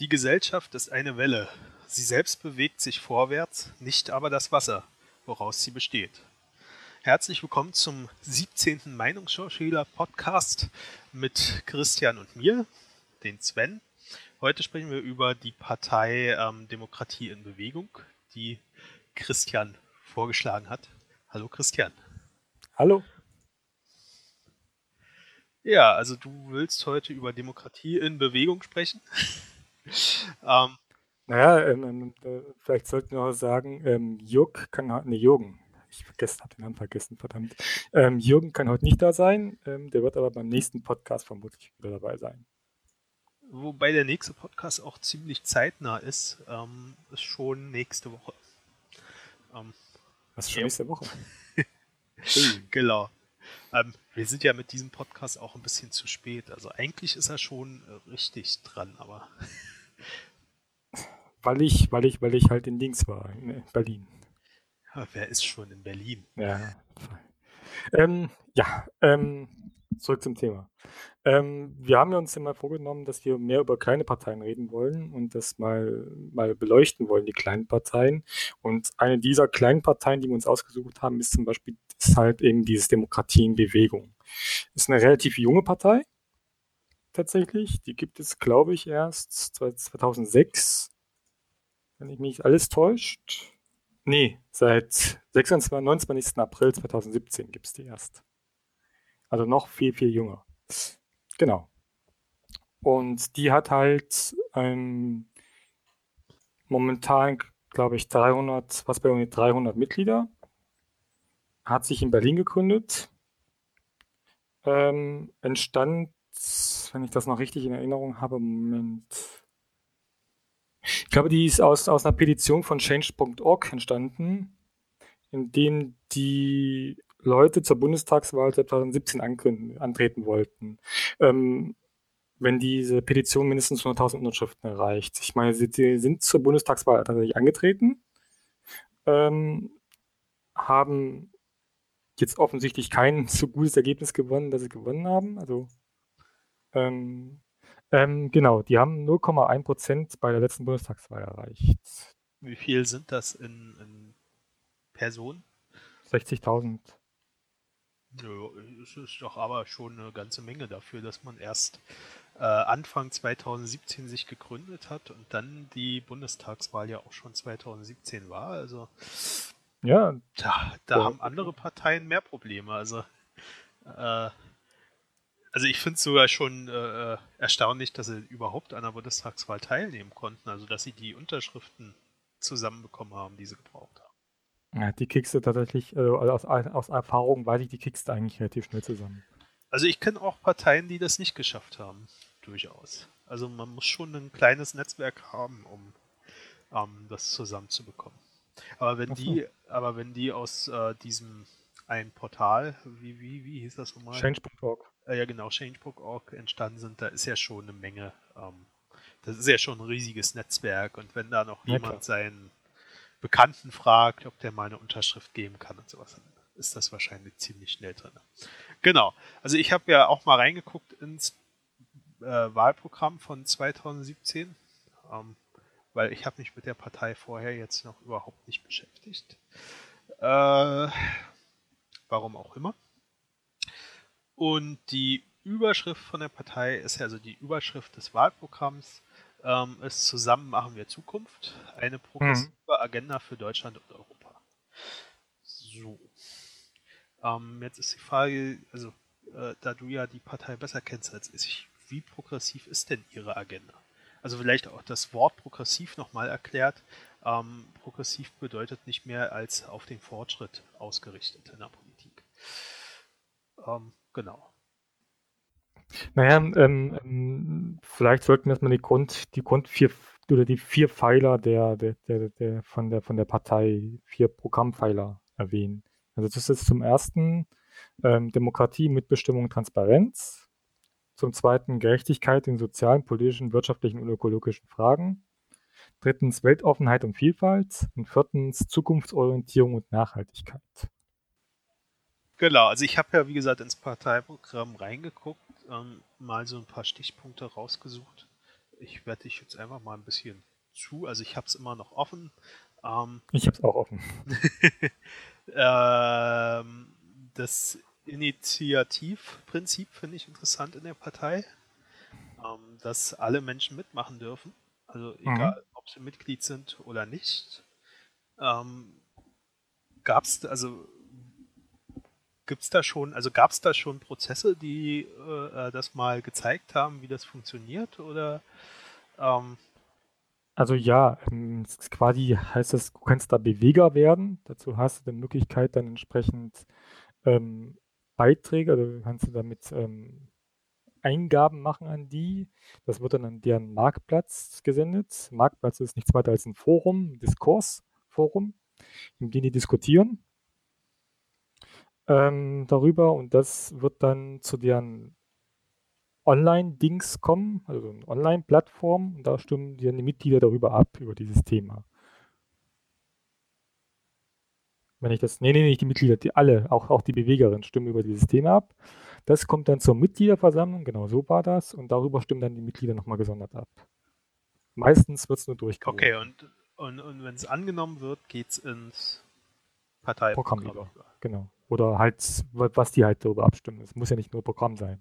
Die Gesellschaft ist eine Welle. Sie selbst bewegt sich vorwärts, nicht aber das Wasser, woraus sie besteht. Herzlich willkommen zum 17. Meinungsschauspieler-Podcast mit Christian und mir, den Sven. Heute sprechen wir über die Partei ähm, Demokratie in Bewegung, die Christian vorgeschlagen hat. Hallo Christian. Hallo. Ja, also du willst heute über Demokratie in Bewegung sprechen. ähm, naja, ähm, ähm, äh, vielleicht sollten wir auch sagen, ähm, Jürg kann heute, nee, Jürgen, ich habe den Namen vergessen, verdammt. Ähm, Jürgen kann heute nicht da sein, ähm, der wird aber beim nächsten Podcast vermutlich wieder dabei sein. Wobei der nächste Podcast auch ziemlich zeitnah ist, ähm, ist schon nächste Woche. Was ist schon nächste Woche? genau. Ähm, wir sind ja mit diesem Podcast auch ein bisschen zu spät. Also eigentlich ist er schon äh, richtig dran, aber. weil ich, weil ich, weil ich halt in Dings war, in Berlin. Ja, wer ist schon in Berlin? Ja. Ähm, ja, ähm, zurück zum Thema. Ähm, wir haben uns immer vorgenommen, dass wir mehr über kleine Parteien reden wollen und das mal, mal beleuchten wollen, die kleinen Parteien. Und eine dieser kleinen Parteien, die wir uns ausgesucht haben, ist zum Beispiel ist halt eben dieses Demokratie in. Ist eine relativ junge Partei, tatsächlich. Die gibt es, glaube ich, erst 2006, wenn ich mich alles täuscht. Nee, seit 26, 29. April 2017 gibt es die erst. Also noch viel, viel jünger. Genau. Und die hat halt ähm, momentan, glaube ich, 300, was bei irgendwie 300 Mitglieder. Hat sich in Berlin gegründet. Ähm, entstand, wenn ich das noch richtig in Erinnerung habe, Moment. Ich glaube, die ist aus, aus einer Petition von change.org entstanden, in dem die Leute zur Bundestagswahl 2017 antreten wollten. Ähm, wenn diese Petition mindestens 100.000 Unterschriften erreicht. Ich meine, sie, sie, sind zur Bundestagswahl tatsächlich angetreten, ähm, haben jetzt offensichtlich kein so gutes Ergebnis gewonnen, dass sie gewonnen haben. Also ähm, ähm, genau, die haben 0,1 Prozent bei der letzten Bundestagswahl erreicht. Wie viel sind das in, in Personen? 60.000. Nö, es ist doch aber schon eine ganze Menge dafür, dass man erst äh, Anfang 2017 sich gegründet hat und dann die Bundestagswahl ja auch schon 2017 war. Also ja, da, da ja. haben andere Parteien mehr Probleme. Also äh, also ich finde es sogar schon äh, erstaunlich, dass sie überhaupt an der Bundestagswahl teilnehmen konnten. Also dass sie die Unterschriften zusammenbekommen haben, die sie gebraucht haben. Ja, die kriegst du tatsächlich, also aus, aus Erfahrung weiß ich, die kriegst du eigentlich relativ schnell zusammen. Also ich kenne auch Parteien, die das nicht geschafft haben, durchaus. Also man muss schon ein kleines Netzwerk haben, um ähm, das zusammenzubekommen. Aber wenn so. die, aber wenn die aus äh, diesem ein Portal, wie, wie, wie hieß das nochmal? Change.org. Äh, ja genau, Change.org entstanden sind, da ist ja schon eine Menge, ähm, das ist ja schon ein riesiges Netzwerk und wenn da noch ja, jemand klar. seinen Bekannten fragt, ob der mal eine Unterschrift geben kann und sowas, dann ist das wahrscheinlich ziemlich schnell drin. Genau. Also ich habe ja auch mal reingeguckt ins äh, Wahlprogramm von 2017, ähm, weil ich habe mich mit der Partei vorher jetzt noch überhaupt nicht beschäftigt. Äh, warum auch immer. Und die Überschrift von der Partei ist ja also die Überschrift des Wahlprogramms ähm, ist Zusammen machen wir Zukunft, eine progressive mhm. Agenda für Deutschland und Europa. So. Ähm, jetzt ist die Frage, also äh, da du ja die Partei besser kennst als ich, wie progressiv ist denn ihre Agenda? Also vielleicht auch das Wort progressiv nochmal erklärt. Ähm, progressiv bedeutet nicht mehr als auf den Fortschritt ausgerichtet in der Politik. Ähm, genau. Naja, ähm, ähm, vielleicht sollten wir erstmal die Grund, die Grund vier oder die vier Pfeiler der, der, der, der, von der von der Partei, vier Programmpfeiler erwähnen. Also das ist zum ersten ähm, Demokratie, Mitbestimmung, Transparenz. Zum zweiten Gerechtigkeit in sozialen, politischen, wirtschaftlichen und ökologischen Fragen. Drittens Weltoffenheit und Vielfalt. Und viertens Zukunftsorientierung und Nachhaltigkeit. Genau, also ich habe ja wie gesagt ins Parteiprogramm reingeguckt ähm, mal so ein paar Stichpunkte rausgesucht. ich werde dich jetzt einfach mal ein bisschen zu, also ich habe es immer noch offen. Ähm, ich habe es auch offen. ähm, das Initiativprinzip finde ich interessant in der Partei, ähm, dass alle Menschen mitmachen dürfen. Also mhm. egal, mhm. ob sie Mitglied sind oder nicht. Ähm, Gab es, also gibt es da schon, also gab es da schon Prozesse, die äh, das mal gezeigt haben, wie das funktioniert? Oder ähm, also ja, quasi heißt es, du kannst da Beweger werden. Dazu hast du die Möglichkeit, dann entsprechend ähm, Beiträge, also kannst du damit ähm, Eingaben machen an die. Das wird dann an deren Marktplatz gesendet. Marktplatz ist nichts weiter als ein Forum, ein Diskursforum, in dem die diskutieren ähm, darüber und das wird dann zu deren Online-Dings kommen, also eine Online-Plattform und da stimmen die, die Mitglieder darüber ab, über dieses Thema. Wenn ich das, nee, nee, nicht die Mitglieder, die alle, auch, auch die Bewegerinnen stimmen über dieses Thema ab. Das kommt dann zur Mitgliederversammlung, genau so war das, und darüber stimmen dann die Mitglieder nochmal gesondert ab. Meistens wird es nur durchgegangen. Okay, und, und, und wenn es angenommen wird, geht es ins Parteiprogramm über. Genau. Oder halt, was die halt darüber abstimmen. Es muss ja nicht nur Programm sein.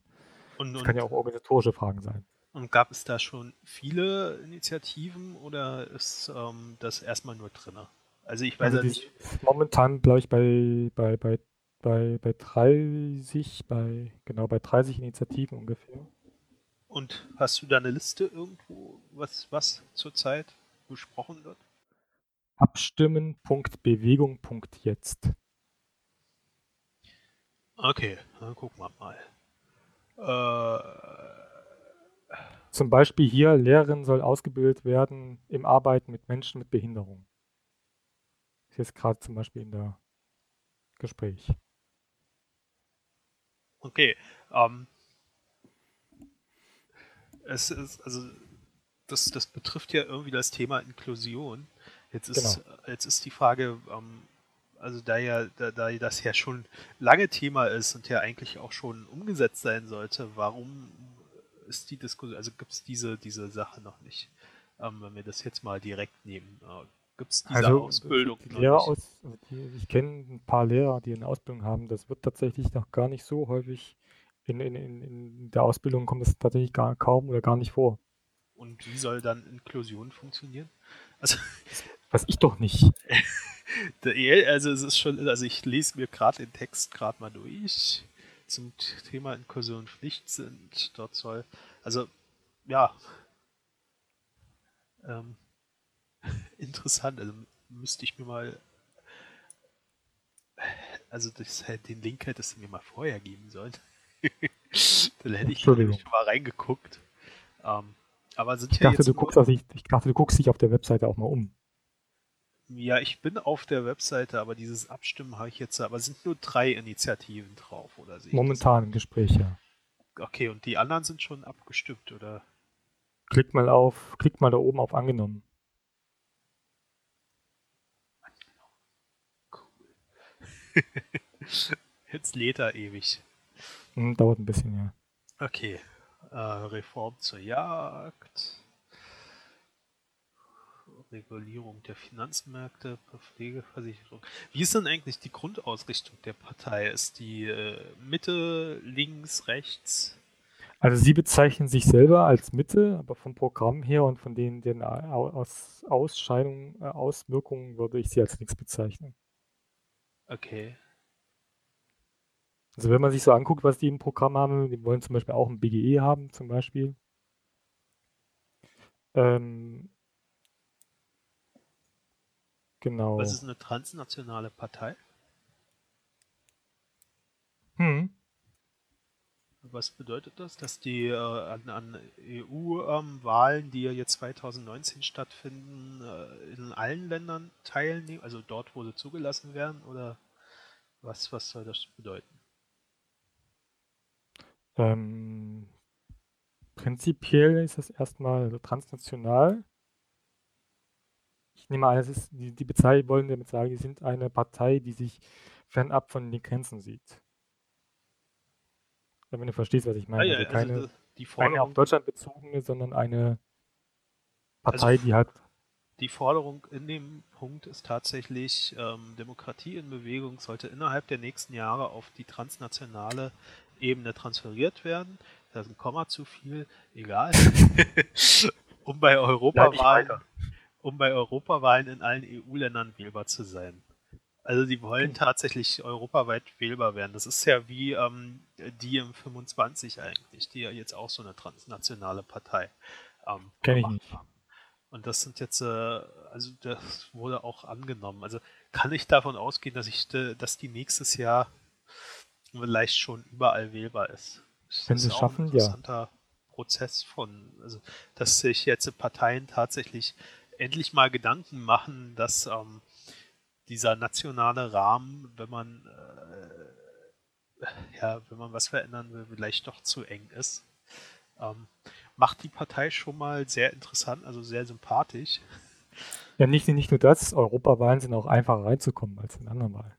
Es kann ja auch organisatorische Fragen sein. Und gab es da schon viele Initiativen oder ist ähm, das erstmal nur drin? Also ich weiß also nicht. Momentan, glaube ich, bei, bei, bei bei, bei 30, bei, genau, bei 30 Initiativen ungefähr. Und hast du da eine Liste irgendwo, was, was zurzeit besprochen wird? Abstimmen.bewegung.jetzt. Okay, dann gucken wir mal. Äh, Zum Beispiel hier, Lehrerin soll ausgebildet werden im Arbeiten mit Menschen mit Behinderung. Jetzt gerade zum Beispiel in der Gespräch. Okay. Ähm, es ist, also, das, das betrifft ja irgendwie das Thema Inklusion. Jetzt ist, genau. jetzt ist die Frage, ähm, also da ja, da, da das ja schon lange Thema ist und ja eigentlich auch schon umgesetzt sein sollte, warum ist die Diskussion, also gibt es diese, diese Sache noch nicht? Ähm, wenn wir das jetzt mal direkt nehmen. Äh, gibt es diese also, Ausbildung? Aus, die, ich kenne ein paar Lehrer, die eine Ausbildung haben. Das wird tatsächlich noch gar nicht so häufig in, in, in, der Ausbildung kommt das tatsächlich gar, kaum oder gar nicht vor. Und wie soll dann Inklusion funktionieren? Also, weiß ich doch nicht. also es ist schon, also ich lese mir gerade den Text gerade mal durch zum Thema Inklusion Pflicht sind. Dort soll, also ja, ähm, interessant. Also müsste ich mir mal. Also das, den Link hättest du mir mal vorher geben sollen. Dann hätte ich schon mal reingeguckt. Ähm, aber sind ich, ja dachte, du guckst auch nicht, ich dachte, du guckst dich auf der Webseite auch mal um. Ja, ich bin auf der Webseite, aber dieses Abstimmen habe ich jetzt, aber es sind nur drei Initiativen drauf, oder? Momentan im Gespräch, ja. Okay, und die anderen sind schon abgestimmt, oder? Klick mal auf, klick mal da oben auf angenommen. Jetzt lädt er ewig. Hm, dauert ein bisschen, ja. Okay. Äh, Reform zur Jagd. Regulierung der Finanzmärkte, Pflegeversicherung. Wie ist denn eigentlich die Grundausrichtung der Partei? Ist die äh, Mitte, links, rechts? Also sie bezeichnen sich selber als Mitte, aber vom Programm her und von den, den Aus Ausscheidungen, äh, Auswirkungen würde ich sie als links bezeichnen. Okay. Also wenn man sich so anguckt, was die im Programm haben, die wollen zum Beispiel auch ein BGE haben, zum Beispiel. Ähm, genau. Was ist eine transnationale Partei? Hm. Was bedeutet das? Dass die äh, an, an EU-Wahlen, ähm, die ja jetzt 2019 stattfinden, äh, in allen Ländern teilnehmen, also dort, wo sie zugelassen werden? Oder was, was soll das bedeuten? Ähm, prinzipiell ist das erstmal transnational. Ich nehme an, es ist, die, die Bezeichnung wollen damit sagen, die sind eine Partei, die sich fernab von den Grenzen sieht. Wenn du verstehst, was ich meine. Ah, ja, also keine, also die keine auf Deutschland bezogene, sondern eine Partei, also, die halt. Die Forderung in dem Punkt ist tatsächlich, ähm, Demokratie in Bewegung sollte innerhalb der nächsten Jahre auf die transnationale Ebene transferiert werden. Da ist ein Komma zu viel, egal. um bei Europawahlen, um bei Europawahlen in allen EU-Ländern wählbar zu sein. Also die wollen tatsächlich europaweit wählbar werden. Das ist ja wie ähm, die im 25 eigentlich, die ja jetzt auch so eine transnationale Partei ähm, Kenn ich nicht. haben. Und das sind jetzt, äh, also das wurde auch angenommen. Also kann ich davon ausgehen, dass ich, dass die nächstes Jahr vielleicht schon überall wählbar ist. Das Wenn sie es schaffen, ein interessanter ja. Prozess von, also dass sich jetzt Parteien tatsächlich endlich mal Gedanken machen, dass ähm, dieser nationale Rahmen, wenn man äh, ja, wenn man was verändern will, vielleicht doch zu eng ist. Ähm, macht die Partei schon mal sehr interessant, also sehr sympathisch. Ja, nicht, nicht nur das, Europawahlen sind auch einfacher reinzukommen als in anderen Wahlen.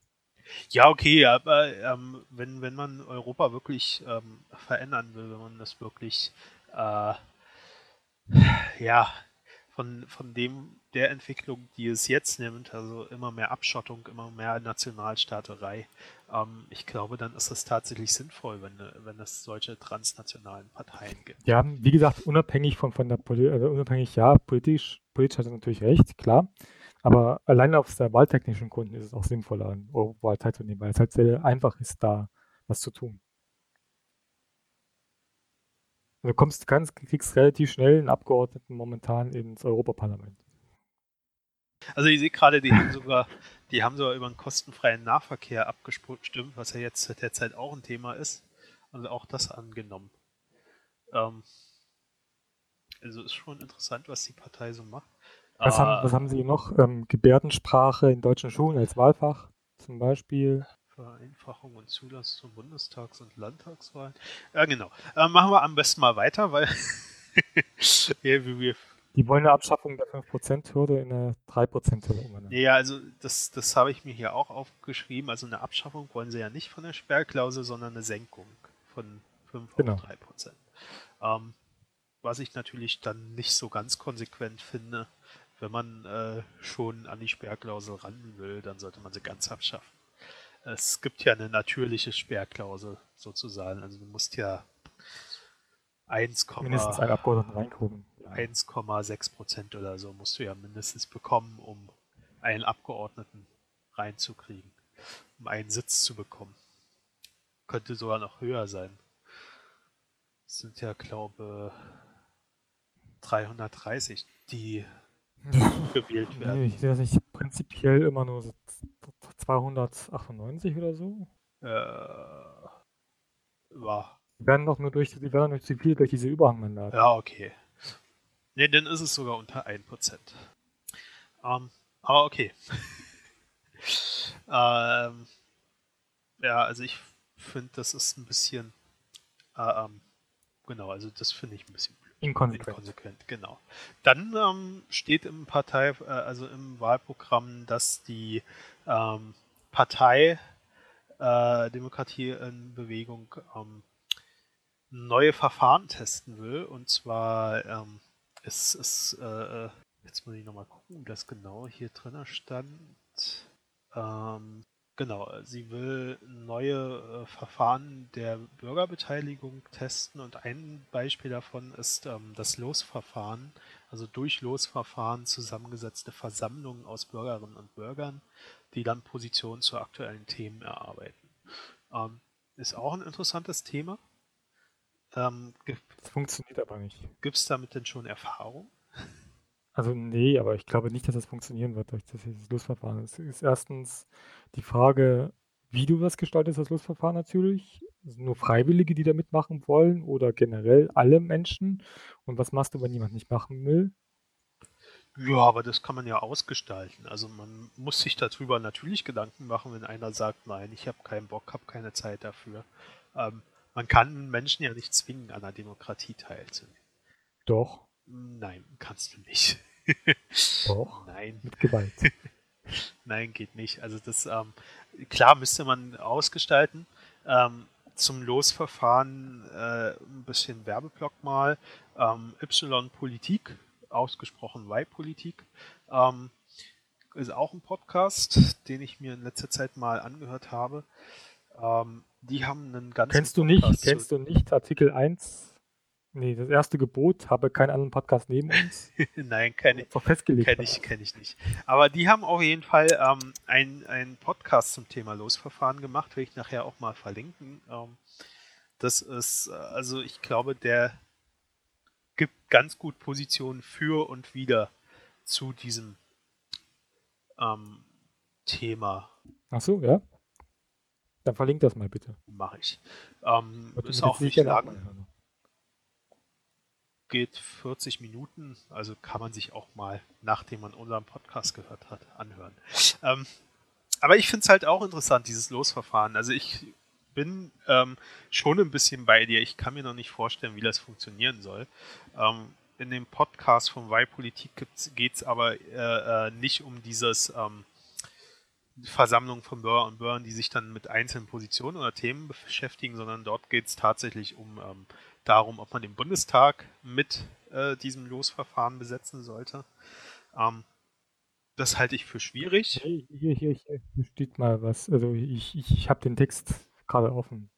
Ja, okay, aber ähm, wenn, wenn man Europa wirklich ähm, verändern will, wenn man das wirklich äh, ja, von, von dem der Entwicklung, die es jetzt nimmt, also immer mehr Abschottung, immer mehr Nationalstaaterei, ähm, ich glaube, dann ist es tatsächlich sinnvoll, wenn, wenn es solche transnationalen Parteien gibt. Ja, wie gesagt, unabhängig von, von der Politik, also unabhängig, ja, politisch, politisch hat er natürlich recht, klar. Aber allein aus der wahltechnischen Gründen ist es auch sinnvoller, an Europawahl teilzunehmen, weil es halt sehr einfach ist, da was zu tun. Du kommst ganz, kriegst relativ schnell einen Abgeordneten momentan ins Europaparlament. Also ich sehe gerade, die haben sogar, die haben sogar über einen kostenfreien Nahverkehr abgestimmt, was ja jetzt derzeit auch ein Thema ist. Und auch das angenommen. Ähm, also ist schon interessant, was die Partei so macht. Was, haben, ah. was haben Sie noch? Ähm, Gebärdensprache in deutschen Schulen als Wahlfach zum Beispiel. Vereinfachung und Zulassung zum Bundestags- und Landtagswahlen. Ja, genau. Äh, machen wir am besten mal weiter, weil ja, wir, die wollen eine Abschaffung der 5%-Hürde in eine 3%-Hürde umwandeln. Ja, also das, das habe ich mir hier auch aufgeschrieben. Also eine Abschaffung wollen sie ja nicht von der Sperrklausel, sondern eine Senkung von 5 genau. auf 3%. Ähm, was ich natürlich dann nicht so ganz konsequent finde, wenn man äh, schon an die Sperrklausel ran will, dann sollte man sie ganz abschaffen es gibt ja eine natürliche Sperrklausel sozusagen. Also du musst ja 1, mindestens ein Abgeordneten reingucken. 1,6 Prozent oder so musst du ja mindestens bekommen, um einen Abgeordneten reinzukriegen, um einen Sitz zu bekommen. Könnte sogar noch höher sein. Das sind ja, glaube 330, die gewählt werden. Nee, ich sehe das nicht prinzipiell immer nur 298 oder so. Äh, war. Die werden doch nur durch, die werden durch zu viel durch diese Überhangmandate. Ja, okay. Ne, dann ist es sogar unter 1%. Ähm, aber okay. ähm, ja, also ich finde, das ist ein bisschen. Äh, ähm, genau, also das finde ich ein bisschen Inkonsequent. Inkonsequent, genau. Dann ähm, steht im Partei, äh, also im Wahlprogramm, dass die ähm, Partei äh, Demokratie in Bewegung ähm, neue Verfahren testen will. Und zwar ähm, ist es, äh, jetzt muss ich nochmal gucken, das genau hier drin stand. Ähm, Genau, sie will neue äh, Verfahren der Bürgerbeteiligung testen und ein Beispiel davon ist ähm, das Losverfahren, also durch Losverfahren zusammengesetzte Versammlungen aus Bürgerinnen und Bürgern, die dann Positionen zu aktuellen Themen erarbeiten. Ähm, ist auch ein interessantes Thema. Ähm, das funktioniert aber nicht. Gibt es damit denn schon Erfahrung? Also nee, aber ich glaube nicht, dass das funktionieren wird durch das Losverfahren. Es ist erstens die Frage, wie du das gestaltest, das Losverfahren natürlich. Nur Freiwillige, die da mitmachen wollen oder generell alle Menschen. Und was machst du, wenn jemand nicht machen will? Ja, aber das kann man ja ausgestalten. Also man muss sich darüber natürlich Gedanken machen, wenn einer sagt, nein, ich habe keinen Bock, habe keine Zeit dafür. Ähm, man kann Menschen ja nicht zwingen, an der Demokratie teilzunehmen. Doch. Nein, kannst du nicht. Doch. Nein. Mit Gewalt. Nein, geht nicht. Also das, ähm, klar müsste man ausgestalten. Ähm, zum Losverfahren äh, ein bisschen Werbeblock mal. Ähm, Y Politik ausgesprochen Wahlpolitik. Ähm, ist auch ein Podcast, den ich mir in letzter Zeit mal angehört habe. Ähm, die haben einen ganz Kennst du nicht, kennst du nicht Artikel 1 Nee, das erste Gebot, habe keinen anderen Podcast neben uns. Nein, kenne ich, festgelegt kenn ich, kenn ich nicht. Aber die haben auf jeden Fall ähm, einen Podcast zum Thema Losverfahren gemacht, will ich nachher auch mal verlinken. Ähm, das ist, äh, also ich glaube, der gibt ganz gut Positionen für und wieder zu diesem ähm, Thema. Ach so, ja. Dann verlink das mal bitte. Mache ich. Ähm, ist auch nicht lang geht 40 Minuten, also kann man sich auch mal, nachdem man unseren Podcast gehört hat, anhören. Ähm, aber ich finde es halt auch interessant, dieses Losverfahren. Also ich bin ähm, schon ein bisschen bei dir. Ich kann mir noch nicht vorstellen, wie das funktionieren soll. Ähm, in dem Podcast von Wahlpolitik geht es aber äh, äh, nicht um dieses ähm, Versammlung von Bürger und Bürgern, die sich dann mit einzelnen Positionen oder Themen beschäftigen, sondern dort geht es tatsächlich um ähm, darum, ob man den Bundestag mit äh, diesem Losverfahren besetzen sollte. Ähm, das halte ich für schwierig. Hier, hier, hier, steht mal was. Also ich, ich, ich habe den Text gerade offen.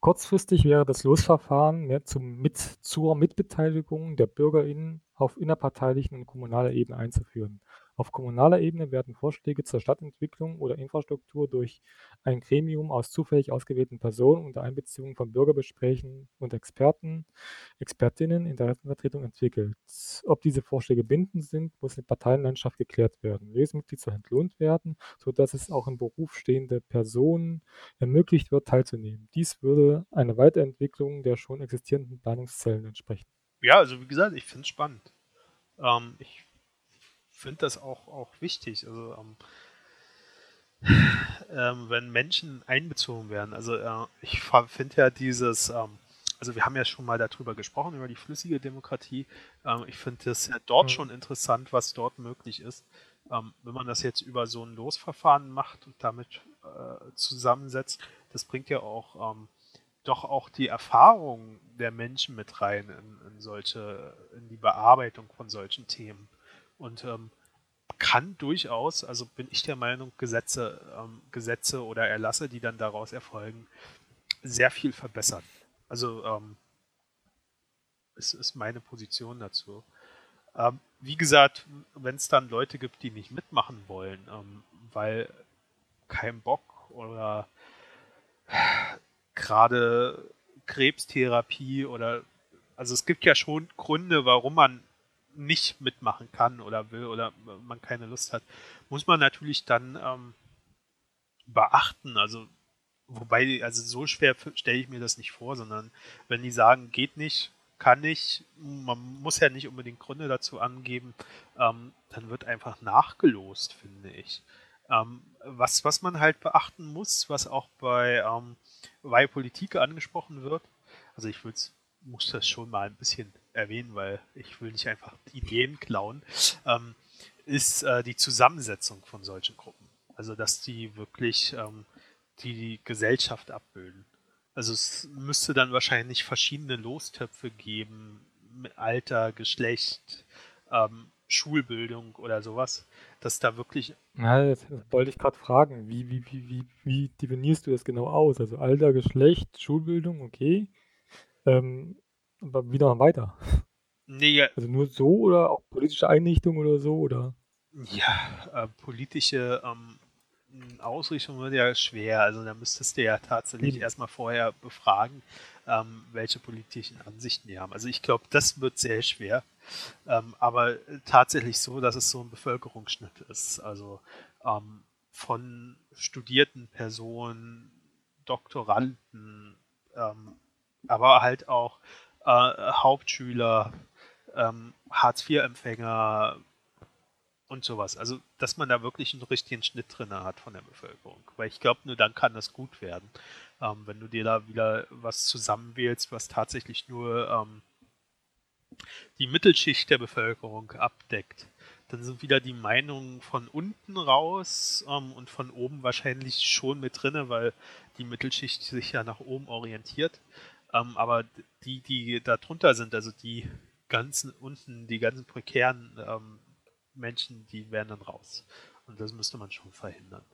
Kurzfristig wäre das Losverfahren ja, zum mit, zur Mitbeteiligung der BürgerInnen auf innerparteilichen und kommunaler Ebene einzuführen. Auf kommunaler Ebene werden Vorschläge zur Stadtentwicklung oder Infrastruktur durch ein Gremium aus zufällig ausgewählten Personen unter Einbeziehung von Bürgerbesprächen und Experten, Expertinnen, Interessenvertretung entwickelt. Ob diese Vorschläge bindend sind, muss in der Parteienlandschaft geklärt werden. Jedes Mitglied soll entlohnt werden, sodass es auch im Beruf stehende Personen ermöglicht wird, teilzunehmen. Dies würde einer Weiterentwicklung der schon existierenden Planungszellen entsprechen. Ja, also wie gesagt, ich finde es spannend. Ähm, ich finde das auch, auch wichtig. Also ähm, ähm, wenn Menschen einbezogen werden. Also äh, ich finde ja dieses, ähm, also wir haben ja schon mal darüber gesprochen, über die flüssige Demokratie. Ähm, ich finde das ja dort mhm. schon interessant, was dort möglich ist. Ähm, wenn man das jetzt über so ein Losverfahren macht und damit äh, zusammensetzt, das bringt ja auch ähm, doch auch die Erfahrung der Menschen mit rein in, in solche, in die Bearbeitung von solchen Themen. Und ähm, kann durchaus, also bin ich der Meinung, Gesetze, ähm, Gesetze oder Erlasse, die dann daraus erfolgen, sehr viel verbessern. Also ähm, ist, ist meine Position dazu. Ähm, wie gesagt, wenn es dann Leute gibt, die nicht mitmachen wollen, ähm, weil kein Bock oder gerade Krebstherapie oder also es gibt ja schon Gründe, warum man nicht mitmachen kann oder will oder man keine Lust hat, muss man natürlich dann ähm, beachten. Also, wobei, also so schwer stelle ich mir das nicht vor, sondern wenn die sagen, geht nicht, kann nicht, man muss ja nicht unbedingt Gründe dazu angeben, ähm, dann wird einfach nachgelost, finde ich. Ähm, was, was man halt beachten muss, was auch bei ähm, Wahlpolitik angesprochen wird, also ich muss das schon mal ein bisschen erwähnen, weil ich will nicht einfach Ideen klauen, ähm, ist äh, die Zusammensetzung von solchen Gruppen. Also dass die wirklich ähm, die Gesellschaft abbilden. Also es müsste dann wahrscheinlich verschiedene Lostöpfe geben, Alter, Geschlecht, ähm, Schulbildung oder sowas, dass da wirklich. Ja, das, wollte ich gerade fragen. Wie, wie, wie, wie, wie definierst du das genau aus? Also Alter, Geschlecht, Schulbildung, okay. Ähm, wie noch weiter? Nee, Also nur so oder auch politische Einrichtung oder so oder? Ja, äh, politische ähm, Ausrichtung wird ja schwer. Also da müsstest du ja tatsächlich mhm. erstmal vorher befragen, ähm, welche politischen Ansichten die haben. Also ich glaube, das wird sehr schwer. Ähm, aber tatsächlich so, dass es so ein Bevölkerungsschnitt ist. Also ähm, von studierten Personen, Doktoranden, ähm, aber halt auch äh, Hauptschüler, ähm, Hartz-IV-Empfänger und sowas. Also, dass man da wirklich einen richtigen Schnitt drin hat von der Bevölkerung. Weil ich glaube, nur dann kann das gut werden. Ähm, wenn du dir da wieder was zusammenwählst, was tatsächlich nur ähm, die Mittelschicht der Bevölkerung abdeckt, dann sind wieder die Meinungen von unten raus ähm, und von oben wahrscheinlich schon mit drinne, weil die Mittelschicht sich ja nach oben orientiert. Ähm, aber die, die da drunter sind, also die ganzen unten, die ganzen prekären ähm, Menschen, die wären dann raus. Und das müsste man schon verhindern.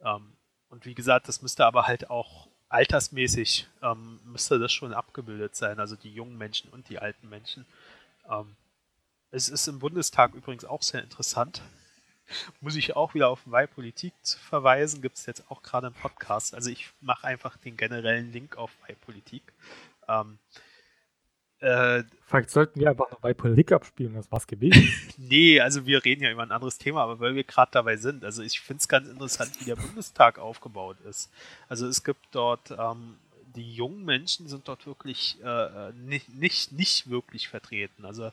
Ähm, und wie gesagt, das müsste aber halt auch altersmäßig, ähm, müsste das schon abgebildet sein, also die jungen Menschen und die alten Menschen. Ähm, es ist im Bundestag übrigens auch sehr interessant. Muss ich auch wieder auf Wahlpolitik verweisen, gibt es jetzt auch gerade im Podcast. Also ich mache einfach den generellen Link auf Wahlpolitik. Ähm, äh, Vielleicht sollten wir einfach noch bei Politik abspielen, das war's gewesen. nee, also wir reden ja über ein anderes Thema, aber weil wir gerade dabei sind, also ich finde es ganz interessant, wie der Bundestag aufgebaut ist. Also es gibt dort, ähm, die jungen Menschen sind dort wirklich äh, nicht, nicht, nicht wirklich vertreten. Also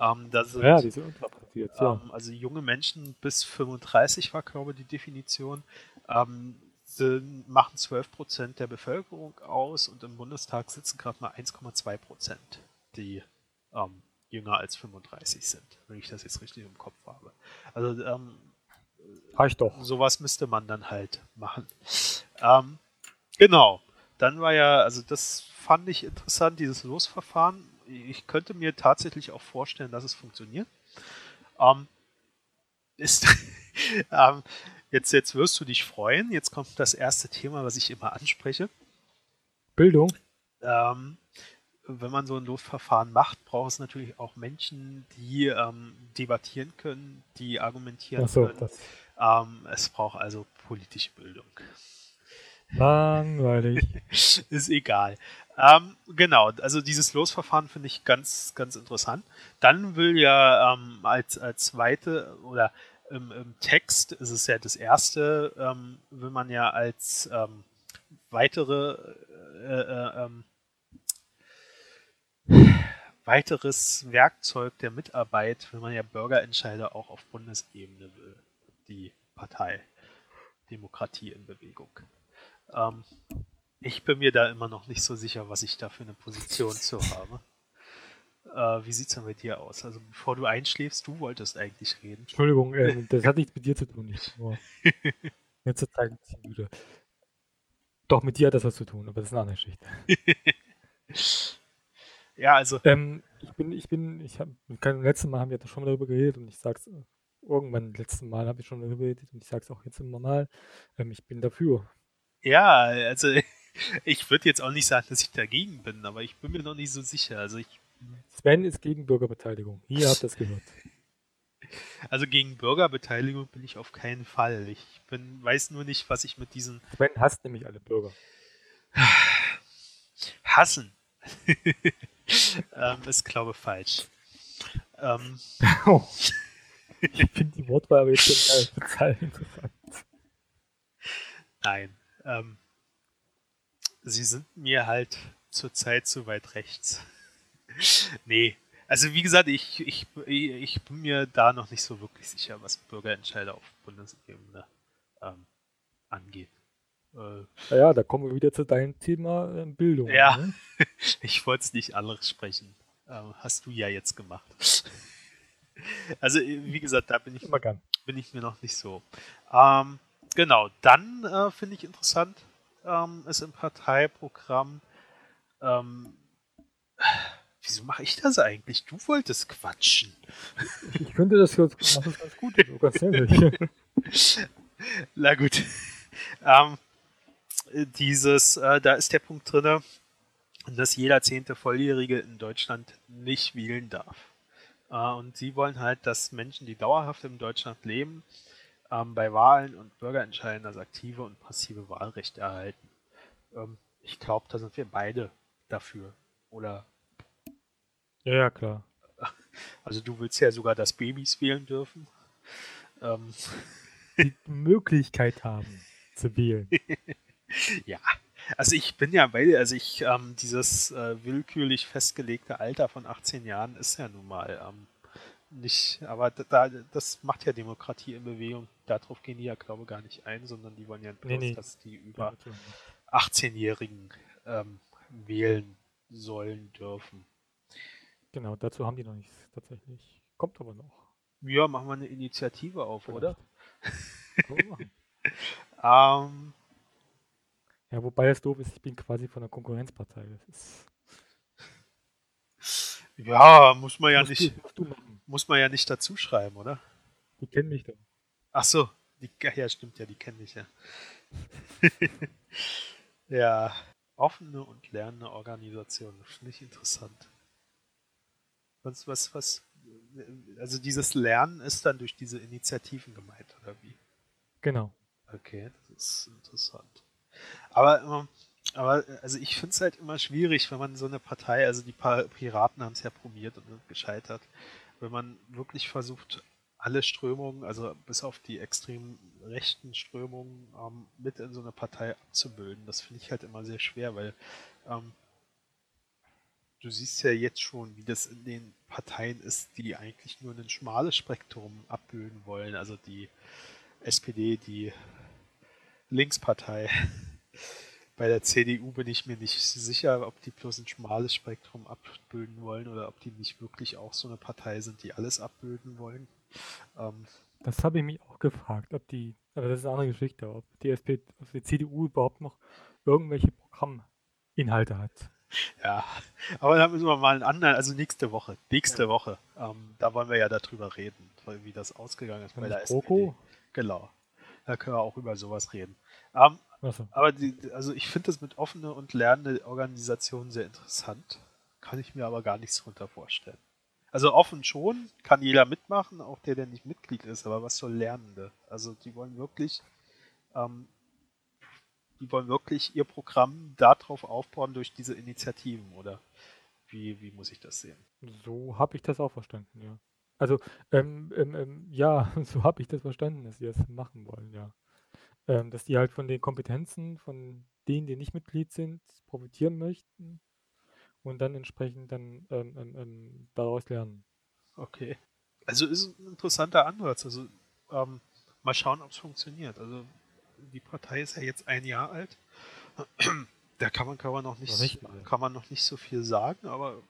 ähm, da sind, ja, die sind unterpräsentiert, ja. Ähm, also junge Menschen bis 35 war, glaube ich, die Definition. Ähm, sind, machen 12 Prozent der Bevölkerung aus und im Bundestag sitzen gerade mal 1,2 Prozent, die ähm, jünger als 35 sind, wenn ich das jetzt richtig im Kopf habe. Also ähm, reicht doch. Sowas müsste man dann halt machen. Ähm, genau. Dann war ja, also das fand ich interessant, dieses Losverfahren. Ich könnte mir tatsächlich auch vorstellen, dass es funktioniert. Ähm, ist, ähm, Jetzt, jetzt wirst du dich freuen. Jetzt kommt das erste Thema, was ich immer anspreche. Bildung. Ähm, wenn man so ein Losverfahren macht, braucht es natürlich auch Menschen, die ähm, debattieren können, die argumentieren so, können. Ähm, es braucht also politische Bildung. Langweilig. Ist egal. Ähm, genau, also dieses Losverfahren finde ich ganz, ganz interessant. Dann will ja ähm, als, als zweite oder im, im, Text ist es ja das erste, ähm, will man ja als ähm, weitere äh, äh, ähm, weiteres Werkzeug der Mitarbeit, wenn man ja Bürgerentscheider auch auf Bundesebene will, die Partei Demokratie in Bewegung. Ähm, ich bin mir da immer noch nicht so sicher, was ich da für eine Position zu habe. Äh, wie sieht es denn bei dir aus? Also bevor du einschläfst, du wolltest eigentlich reden. Entschuldigung, äh, das hat nichts mit dir zu tun. Ich war letzte Zeit ein bisschen müde. Doch, mit dir hat das was zu tun, aber das ist eine andere Geschichte. ja, also. Ähm, ich bin, ich bin, ich habe, letztes Mal haben wir schon mal darüber geredet und ich sag's, irgendwann letzten Mal habe ich schon darüber geredet und ich sag's auch jetzt immer mal, ähm, ich bin dafür. Ja, also ich würde jetzt auch nicht sagen, dass ich dagegen bin, aber ich bin mir noch nicht so sicher. Also ich Sven ist gegen Bürgerbeteiligung. Ihr habt das gehört. Also gegen Bürgerbeteiligung bin ich auf keinen Fall. Ich bin, weiß nur nicht, was ich mit diesen. Sven hasst nämlich alle Bürger. Hassen. ähm, ist, glaube ich, falsch. Ähm, oh. Ich finde die Wortwahl aber jetzt total interessant. Nein. Ähm, sie sind mir halt zurzeit zu weit rechts nee. Also wie gesagt, ich, ich, ich bin mir da noch nicht so wirklich sicher, was Bürgerentscheider auf Bundesebene ähm, angeht. Äh, naja, da kommen wir wieder zu deinem Thema äh, Bildung. Ja, ne? ich wollte es nicht anderes sprechen. Ähm, hast du ja jetzt gemacht. also wie gesagt, da bin ich, bin ich mir noch nicht so. Ähm, genau, dann äh, finde ich interessant, ähm, ist im Parteiprogramm ähm, Wieso mache ich das eigentlich? Du wolltest quatschen. Ich könnte das ganz, das ganz gut, sogar sehr Na gut. Ähm, dieses, äh, da ist der Punkt drin, dass jeder zehnte Volljährige in Deutschland nicht wählen darf. Äh, und sie wollen halt, dass Menschen, die dauerhaft in Deutschland leben, ähm, bei Wahlen und Bürgerentscheiden das aktive und passive Wahlrecht erhalten. Ähm, ich glaube, da sind wir beide dafür. Oder ja, ja, klar. Also du willst ja sogar, dass Babys wählen dürfen. Ähm. Die Möglichkeit haben zu wählen. ja. Also ich bin ja bei dir, also ich, ähm, dieses äh, willkürlich festgelegte Alter von 18 Jahren ist ja nun mal ähm, nicht, aber da, das macht ja Demokratie in Bewegung. Darauf gehen die ja, glaube ich, gar nicht ein, sondern die wollen ja bloß, nee, nee. dass die über 18-Jährigen ähm, wählen sollen dürfen. Genau, dazu haben die noch nichts tatsächlich. Kommt aber noch. Ja, machen wir eine Initiative auf, Vielleicht. oder? ähm, ja, wobei es doof ist, ich bin quasi von der Konkurrenzpartei. Ja, muss man ja nicht. Du, muss man ja nicht dazu schreiben, oder? Die kennen mich doch. Ach so, die, ja, stimmt ja, die kennen mich ja. ja, offene und lernende Organisation, finde ich interessant. Was, was, was, also dieses Lernen ist dann durch diese Initiativen gemeint, oder wie? Genau. Okay, das ist interessant. Aber, ähm, aber also ich finde es halt immer schwierig, wenn man so eine Partei, also die Piraten haben es ja probiert und gescheitert, wenn man wirklich versucht, alle Strömungen, also bis auf die extrem rechten Strömungen, ähm, mit in so eine Partei abzubilden. Das finde ich halt immer sehr schwer, weil ähm, du siehst ja jetzt schon, wie das in den Parteien ist, die eigentlich nur ein schmales Spektrum abbilden wollen. Also die SPD, die Linkspartei. Bei der CDU bin ich mir nicht sicher, ob die bloß ein schmales Spektrum abbilden wollen oder ob die nicht wirklich auch so eine Partei sind, die alles abbilden wollen. Ähm, das habe ich mich auch gefragt, ob die, aber das ist eine andere Geschichte, ob die, SPD, ob die CDU überhaupt noch irgendwelche Programminhalte hat. Ja, aber da müssen wir mal einen anderen, also nächste Woche, nächste ja. Woche, ähm, da wollen wir ja darüber reden, wie das ausgegangen ist bei der SPD. Genau, da können wir auch über sowas reden. Ähm, so. Aber die, also ich finde das mit offene und lernende Organisationen sehr interessant, kann ich mir aber gar nichts darunter vorstellen. Also offen schon, kann jeder mitmachen, auch der, der nicht Mitglied ist, aber was soll Lernende? Also die wollen wirklich ähm, die wollen wirklich ihr Programm darauf aufbauen durch diese Initiativen, oder wie, wie muss ich das sehen? So habe ich das auch verstanden, ja. Also, ähm, ähm, ähm ja, so habe ich das verstanden, dass sie das machen wollen, ja. Ähm, dass die halt von den Kompetenzen von denen, die nicht Mitglied sind, profitieren möchten und dann entsprechend dann ähm, ähm, daraus lernen. Okay. Also ist ein interessanter Ansatz. Also mal schauen, ob es funktioniert. Also die Partei ist ja jetzt ein Jahr alt. Da kann man, kann man noch nicht, nicht kann man noch nicht so viel sagen, aber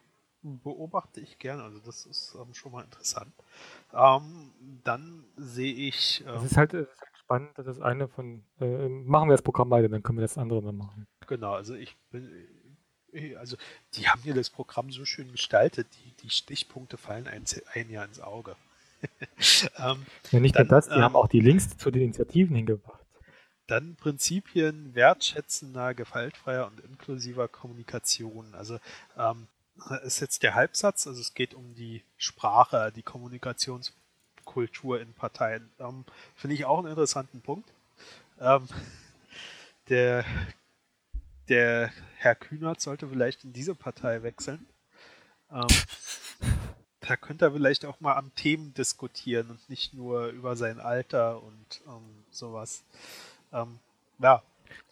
beobachte ich gerne. Also das ist ähm, schon mal interessant. Ähm, dann sehe ich. Ähm, es ist halt, ist halt spannend, dass das eine von äh, machen wir das Programm weiter, dann können wir das andere dann machen. Genau, also ich bin. Äh, also die haben hier das Programm so schön gestaltet, die, die Stichpunkte fallen ein, ein Jahr ins Auge. ähm, ja, nicht dann, nur das, die ähm, haben auch die Links zu den Initiativen hingebracht. Dann Prinzipien wertschätzender, gewaltfreier und inklusiver Kommunikation. Also ähm, ist jetzt der Halbsatz, also es geht um die Sprache, die Kommunikationskultur in Parteien. Ähm, Finde ich auch einen interessanten Punkt. Ähm, der, der Herr Kühnert sollte vielleicht in diese Partei wechseln. Ähm, da könnte er vielleicht auch mal am Themen diskutieren und nicht nur über sein Alter und ähm, sowas. Ähm, ja.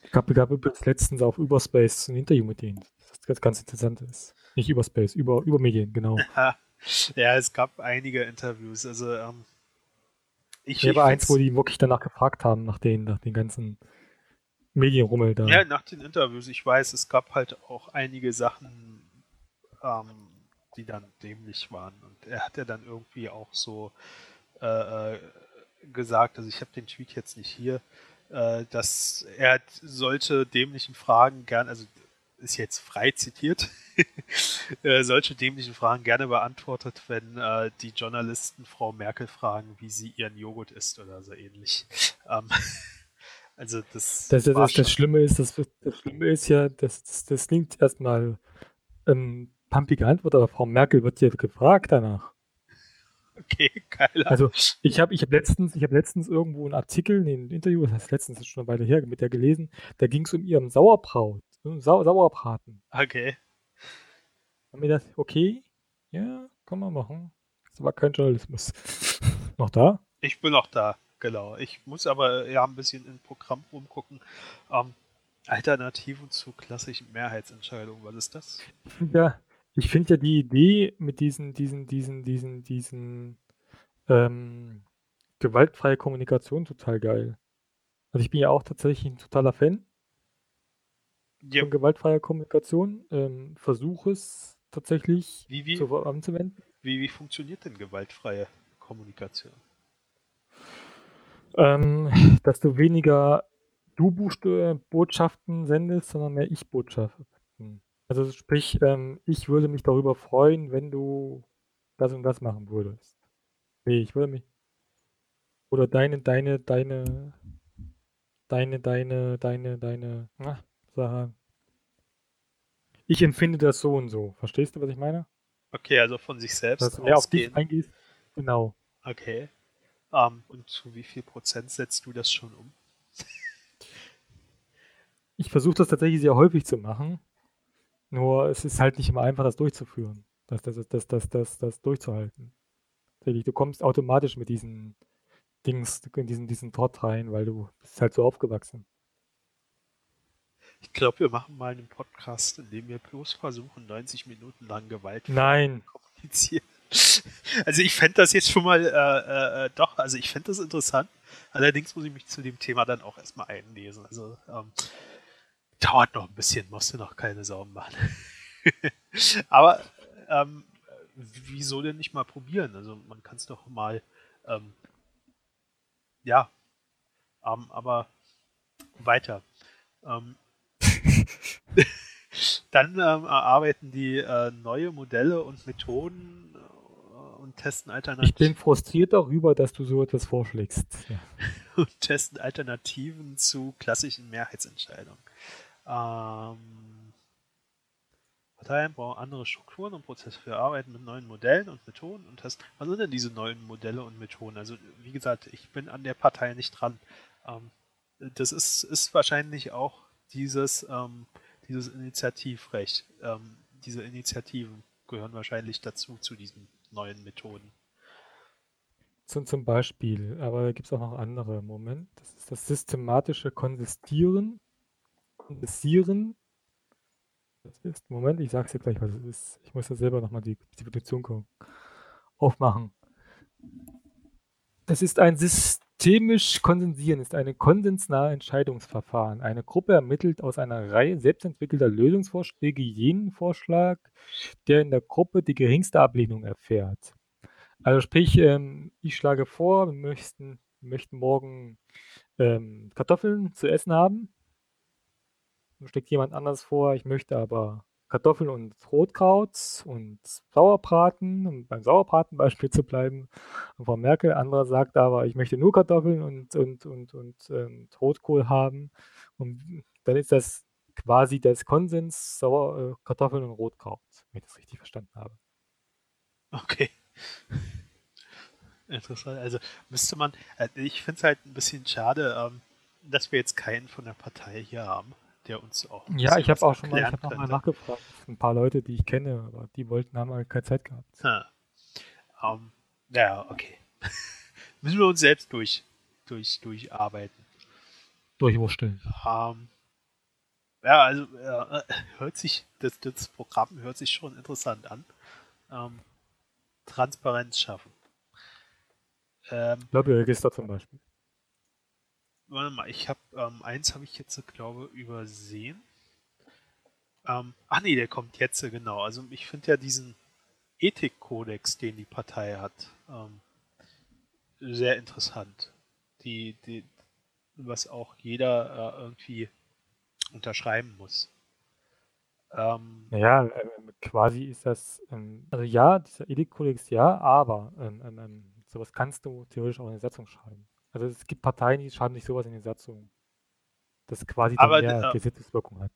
Ich glaube, gab übrigens letztens auf Überspace ein Interview mit denen, das ganz interessant ist. Nicht Überspace, über, über Medien, genau. ja, es gab einige Interviews. Also, ähm, ich. Ja, aber eins, wo die wirklich danach gefragt haben, nach den, nach den ganzen Medienrummel da. Ja, nach den Interviews. Ich weiß, es gab halt auch einige Sachen, ähm, die dann dämlich waren. Und er hat ja dann irgendwie auch so äh, äh gesagt, also ich habe den Tweet jetzt nicht hier, äh, dass er solche dämlichen Fragen gern, also ist jetzt frei zitiert, äh, solche dämlichen Fragen gerne beantwortet, wenn äh, die Journalisten Frau Merkel fragen, wie sie ihren Joghurt isst oder so ähnlich. Ähm, also das, das, das, das Schlimme ist, das, das Schlimme ist ja, das, das, das klingt erstmal ähm, pumpige Antwort, aber Frau Merkel wird ja gefragt danach. Okay, geil. Also ich habe ich hab letztens, ich hab letztens irgendwo einen Artikel, ein Interview, das heißt letztens ist schon eine Weile her, mit der gelesen, da ging es um ihren Sauerbraut, ne, Sau Sauerbraten. Okay. Haben wir das, okay, ja, kann man machen. Das war kein Journalismus. noch da? Ich bin noch da, genau. Ich muss aber ja ein bisschen im Programm rumgucken. Ähm, Alternativen zu klassischen Mehrheitsentscheidungen, was ist das? Ja, ich finde ja die Idee mit diesen, diesen, diesen, diesen, diesen ähm, gewaltfreie Kommunikation total geil. Also ich bin ja auch tatsächlich ein totaler Fan yep. von gewaltfreier Kommunikation. Ähm, Versuche es tatsächlich wie, wie, zu, anzuwenden. Wie, wie funktioniert denn gewaltfreie Kommunikation? Ähm, dass du weniger Du-Botschaften sendest, sondern mehr Ich-Botschaften. Also sprich, ähm, ich würde mich darüber freuen, wenn du das und das machen würdest. Nee, ich würde mich. Oder deine, deine, deine, deine, deine, deine, deine, na, Sache. Ich empfinde das so und so. Verstehst du, was ich meine? Okay, also von sich selbst Dass du mehr auf dich eingehst. Genau. Okay. Um, und zu wie viel Prozent setzt du das schon um? Ich versuche das tatsächlich sehr häufig zu machen. Nur es ist halt nicht immer einfach, das durchzuführen. Das, das, das, das, das, das durchzuhalten. Du kommst automatisch mit diesen Dings, in diesen, diesen Trott rein, weil du bist halt so aufgewachsen. Ich glaube, wir machen mal einen Podcast, in dem wir bloß versuchen, 90 Minuten lang Gewalt zu kommunizieren. Also ich fände das jetzt schon mal äh, äh, äh, doch, also ich fände das interessant. Allerdings muss ich mich zu dem Thema dann auch erstmal einlesen. Also ähm, dauert noch ein bisschen, musst du noch keine Sorgen machen. Aber ähm, wieso denn nicht mal probieren? Also man kann es doch mal, ähm, ja, ähm, aber weiter. Ähm, dann ähm, erarbeiten die äh, neue Modelle und Methoden und testen Alternativen. Ich bin frustriert darüber, dass du so etwas vorschlägst. Ja. und testen Alternativen zu klassischen Mehrheitsentscheidungen. Ähm, Parteien brauchen andere Strukturen und Prozesse für Arbeiten mit neuen Modellen und Methoden und testen. Was sind denn diese neuen Modelle und Methoden? Also, wie gesagt, ich bin an der Partei nicht dran. Ähm, das ist, ist wahrscheinlich auch dieses, ähm, dieses Initiativrecht. Ähm, diese Initiativen gehören wahrscheinlich dazu, zu diesen neuen Methoden. Zum, zum Beispiel, aber da gibt es auch noch andere. Moment, das ist das systematische Konsistieren. Konsistieren. Das ist, Moment, ich sage es dir gleich, was es ist. Ich muss da selber nochmal die Definition aufmachen. Das ist ein System Systemisch konsensieren ist ein konsensnahe Entscheidungsverfahren. Eine Gruppe ermittelt aus einer Reihe selbstentwickelter Lösungsvorschläge jenen Vorschlag, der in der Gruppe die geringste Ablehnung erfährt. Also sprich, ähm, ich schlage vor, wir möchten, möchten morgen ähm, Kartoffeln zu essen haben. Dann schlägt jemand anders vor, ich möchte aber Kartoffeln und Rotkraut und Sauerbraten, um beim Sauerbratenbeispiel zu bleiben. Frau Merkel, anderer sagt aber, ich möchte nur Kartoffeln und, und, und, und, und Rotkohl haben. Und dann ist das quasi das Konsens Sauer, äh, Kartoffeln und Rotkraut, wenn ich das richtig verstanden habe. Okay. Interessant. Also müsste man, äh, ich finde es halt ein bisschen schade, ähm, dass wir jetzt keinen von der Partei hier haben der uns auch. Ja, ich habe auch schon mal, ich hab mal nachgefragt. Ein paar Leute, die ich kenne, aber die wollten, haben halt keine Zeit gehabt. Ha. Um, ja, okay. Müssen wir uns selbst durch, durch, durcharbeiten. Durchwursteln. Um, ja, also äh, hört sich, das, das Programm hört sich schon interessant an. Ähm, Transparenz schaffen. Ähm, Lobbyregister zum Beispiel. Warte mal, ich habe ähm, eins habe ich jetzt, glaube übersehen. Ähm, ach nee, der kommt jetzt, genau. Also ich finde ja diesen Ethikkodex, den die Partei hat, ähm, sehr interessant. Die, die, was auch jeder äh, irgendwie unterschreiben muss. Ähm, naja, äh, quasi ist das, ähm, also ja, dieser Ethikkodex ja, aber sowas kannst du theoretisch auch in der Satzung schreiben. Also es gibt Parteien, die schreiben nicht sowas in die Satzung. Das quasi aber, mehr äh, Gesetzeswirkung hat.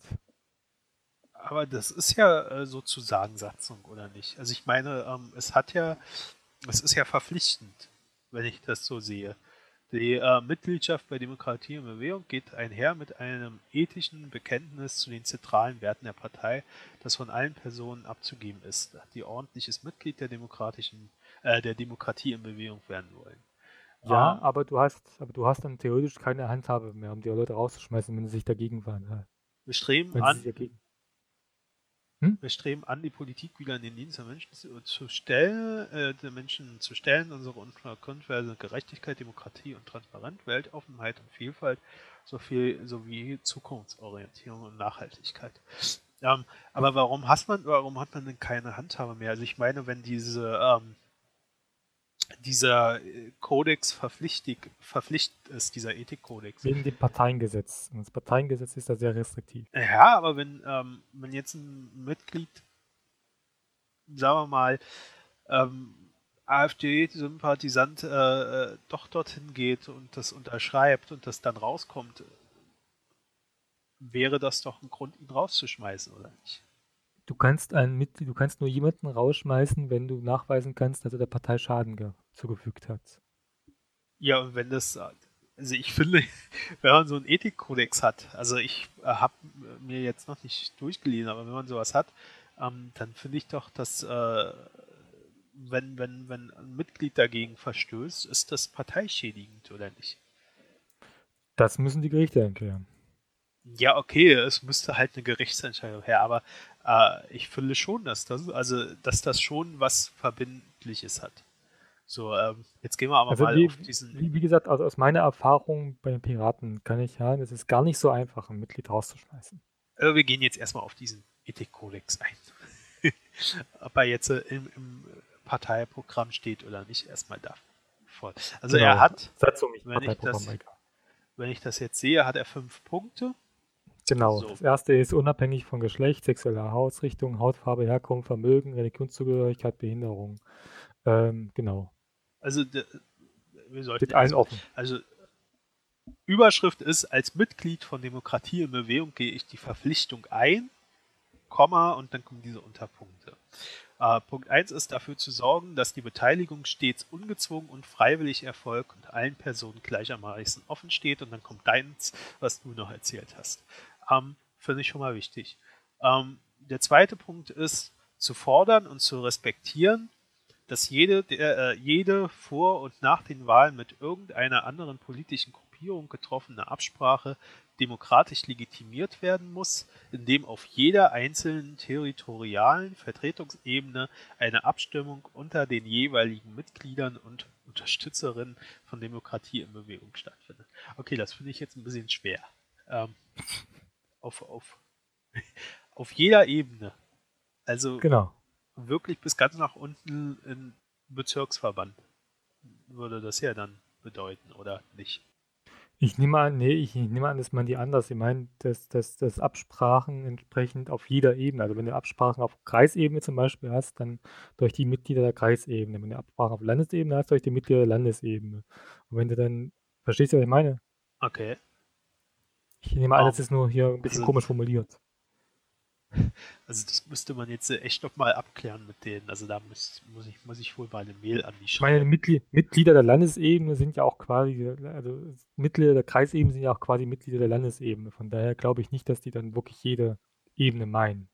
Aber das ist ja äh, sozusagen Satzung, oder nicht? Also ich meine, ähm, es hat ja, es ist ja verpflichtend, wenn ich das so sehe. Die äh, Mitgliedschaft bei Demokratie und Bewegung geht einher mit einem ethischen Bekenntnis zu den zentralen Werten der Partei, das von allen Personen abzugeben ist, die ordentliches Mitglied der demokratischen, äh, der Demokratie in Bewegung werden wollen. Ja, ah. aber du hast, aber du hast dann theoretisch keine Handhabe mehr, um die Leute rauszuschmeißen, wenn sie sich dagegen fahren. Wir streben wenn an, hm? wir streben an, die Politik wieder in den Dienst der Menschen zu, zu stellen, äh, der Menschen zu stellen, unsere Grundwerte Gerechtigkeit, Demokratie und Transparenz, Weltoffenheit und Vielfalt sowie, sowie Zukunftsorientierung und Nachhaltigkeit. Ähm, aber warum hat man, warum hat man denn keine Handhabe mehr? Also ich meine, wenn diese ähm, dieser äh, Kodex verpflichtet, verpflichtet ist, dieser Ethikkodex. Wegen dem Parteiengesetz. Und das Parteiengesetz ist da sehr restriktiv. Ja, aber wenn, ähm, wenn jetzt ein Mitglied, sagen wir mal, ähm, AfD-Sympathisant äh, äh, doch dorthin geht und das unterschreibt und das dann rauskommt, wäre das doch ein Grund, ihn rauszuschmeißen, oder nicht? Du kannst einen Mitglied, du kannst nur jemanden rausschmeißen, wenn du nachweisen kannst, dass er der Partei Schaden zugefügt hat. Ja, und wenn das, also ich finde, wenn man so einen Ethikkodex hat, also ich äh, habe mir jetzt noch nicht durchgelesen, aber wenn man sowas hat, ähm, dann finde ich doch, dass äh, wenn, wenn, wenn ein Mitglied dagegen verstößt, ist das parteischädigend, oder nicht? Das müssen die Gerichte erklären. Ja, okay, es müsste halt eine Gerichtsentscheidung her, aber äh, ich finde schon, dass das, also, dass das schon was Verbindliches hat. So, ähm, jetzt gehen wir aber also mal wie, auf diesen. Wie, wie, gesagt, also aus meiner Erfahrung bei den Piraten kann ich sagen, es ist gar nicht so einfach, ein Mitglied rauszuschmeißen. Also wir gehen jetzt erstmal auf diesen Ethikkodex ein. Ob er jetzt äh, im, im Parteiprogramm steht oder nicht, erstmal da. Also genau. er hat, wenn, ich das, wenn ich das jetzt sehe, hat er fünf Punkte. Genau. So. Das erste ist unabhängig von Geschlecht, sexueller Hausrichtung, Hautfarbe, Herkunft, Vermögen, Religionszugehörigkeit, Behinderung. Ähm, genau. Also wir sollten Steht allen offen. Also Überschrift ist, als Mitglied von Demokratie in Bewegung gehe ich die Verpflichtung ein, Komma, und dann kommen diese Unterpunkte. Äh, Punkt 1 ist dafür zu sorgen, dass die Beteiligung stets ungezwungen und freiwillig erfolgt und allen Personen gleichermaßen offen steht. Und dann kommt deins, was du noch erzählt hast. Ähm, Finde ich schon mal wichtig. Ähm, der zweite Punkt ist zu fordern und zu respektieren, dass jede, der, äh, jede vor und nach den Wahlen mit irgendeiner anderen politischen Gruppierung getroffene Absprache demokratisch legitimiert werden muss, indem auf jeder einzelnen territorialen Vertretungsebene eine Abstimmung unter den jeweiligen Mitgliedern und Unterstützerinnen von Demokratie in Bewegung stattfindet. Okay, das finde ich jetzt ein bisschen schwer. Ähm, auf, auf, auf jeder Ebene. Also genau. wirklich bis ganz nach unten in Bezirksverband würde das ja dann bedeuten, oder nicht? Ich nehme an, nee, ich, ich nehme an, dass man die anders. Ich meine, dass, dass, dass Absprachen entsprechend auf jeder Ebene, also wenn du Absprachen auf Kreisebene zum Beispiel hast, dann durch die Mitglieder der Kreisebene. Wenn du Absprachen auf Landesebene hast, durch die Mitglieder der Landesebene. Und wenn du dann, verstehst du, was ich meine? Okay. Ich nehme an, das ist nur hier ein bisschen also, komisch formuliert. Also das müsste man jetzt echt noch mal abklären mit denen. Also da muss, muss, ich, muss ich wohl mal eine Mail an die schreiben. Meine Mitglied, Mitglieder der Landesebene sind ja auch quasi, also Mitglieder der Kreisebene sind ja auch quasi Mitglieder der Landesebene. Von daher glaube ich nicht, dass die dann wirklich jede Ebene meinen.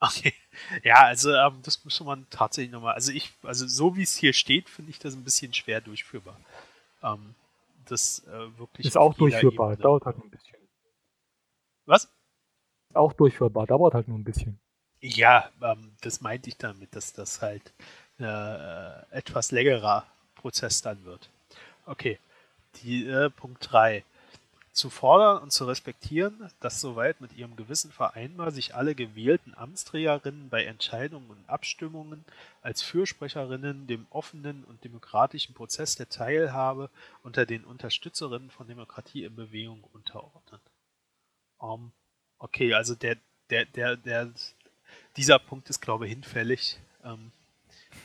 Okay. Ja, also ähm, das müsste man tatsächlich nochmal. Also ich, also so wie es hier steht, finde ich das ein bisschen schwer durchführbar. Ähm, das äh, wirklich. Ist auch durchführbar, Ebene. dauert halt ein bisschen. Was? auch durchführbar, dauert halt nur ein bisschen. Ja, ähm, das meinte ich damit, dass das halt äh, etwas längerer Prozess dann wird. Okay, die äh, Punkt 3. Zu fordern und zu respektieren, dass soweit mit ihrem Gewissen vereinbar sich alle gewählten Amtsträgerinnen bei Entscheidungen und Abstimmungen als Fürsprecherinnen dem offenen und demokratischen Prozess der Teilhabe unter den Unterstützerinnen von Demokratie in Bewegung unterordnen. Um, ähm, Okay, also der, der, der, der, dieser Punkt ist, glaube ich, hinfällig. Ähm,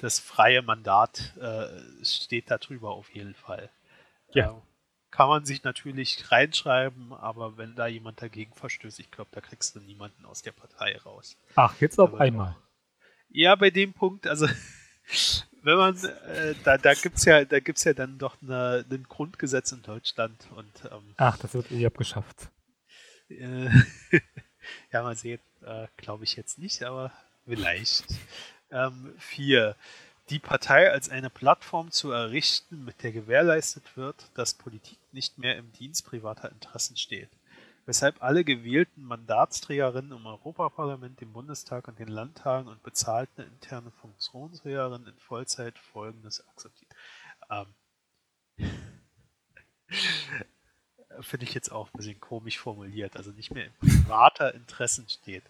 das freie Mandat äh, steht da drüber auf jeden Fall. Ja. Äh, kann man sich natürlich reinschreiben, aber wenn da jemand dagegen verstößt, ich glaube, da kriegst du niemanden aus der Partei raus. Ach, jetzt auf einmal. Ja, bei dem Punkt, also wenn man, äh, da, da gibt es ja, da gibt's ja dann doch ein Grundgesetz in Deutschland und ähm, Ach, das wird eh abgeschafft. Äh, ja, mal sehen, äh, glaube ich jetzt nicht, aber vielleicht. Ähm, vier. Die Partei als eine Plattform zu errichten, mit der gewährleistet wird, dass Politik nicht mehr im Dienst privater Interessen steht. Weshalb alle gewählten Mandatsträgerinnen im Europaparlament, dem Bundestag und den Landtagen und bezahlten interne Funktionsträgerinnen in Vollzeit Folgendes akzeptieren. Ähm, finde ich jetzt auch ein bisschen komisch formuliert, also nicht mehr in privater Interessen steht.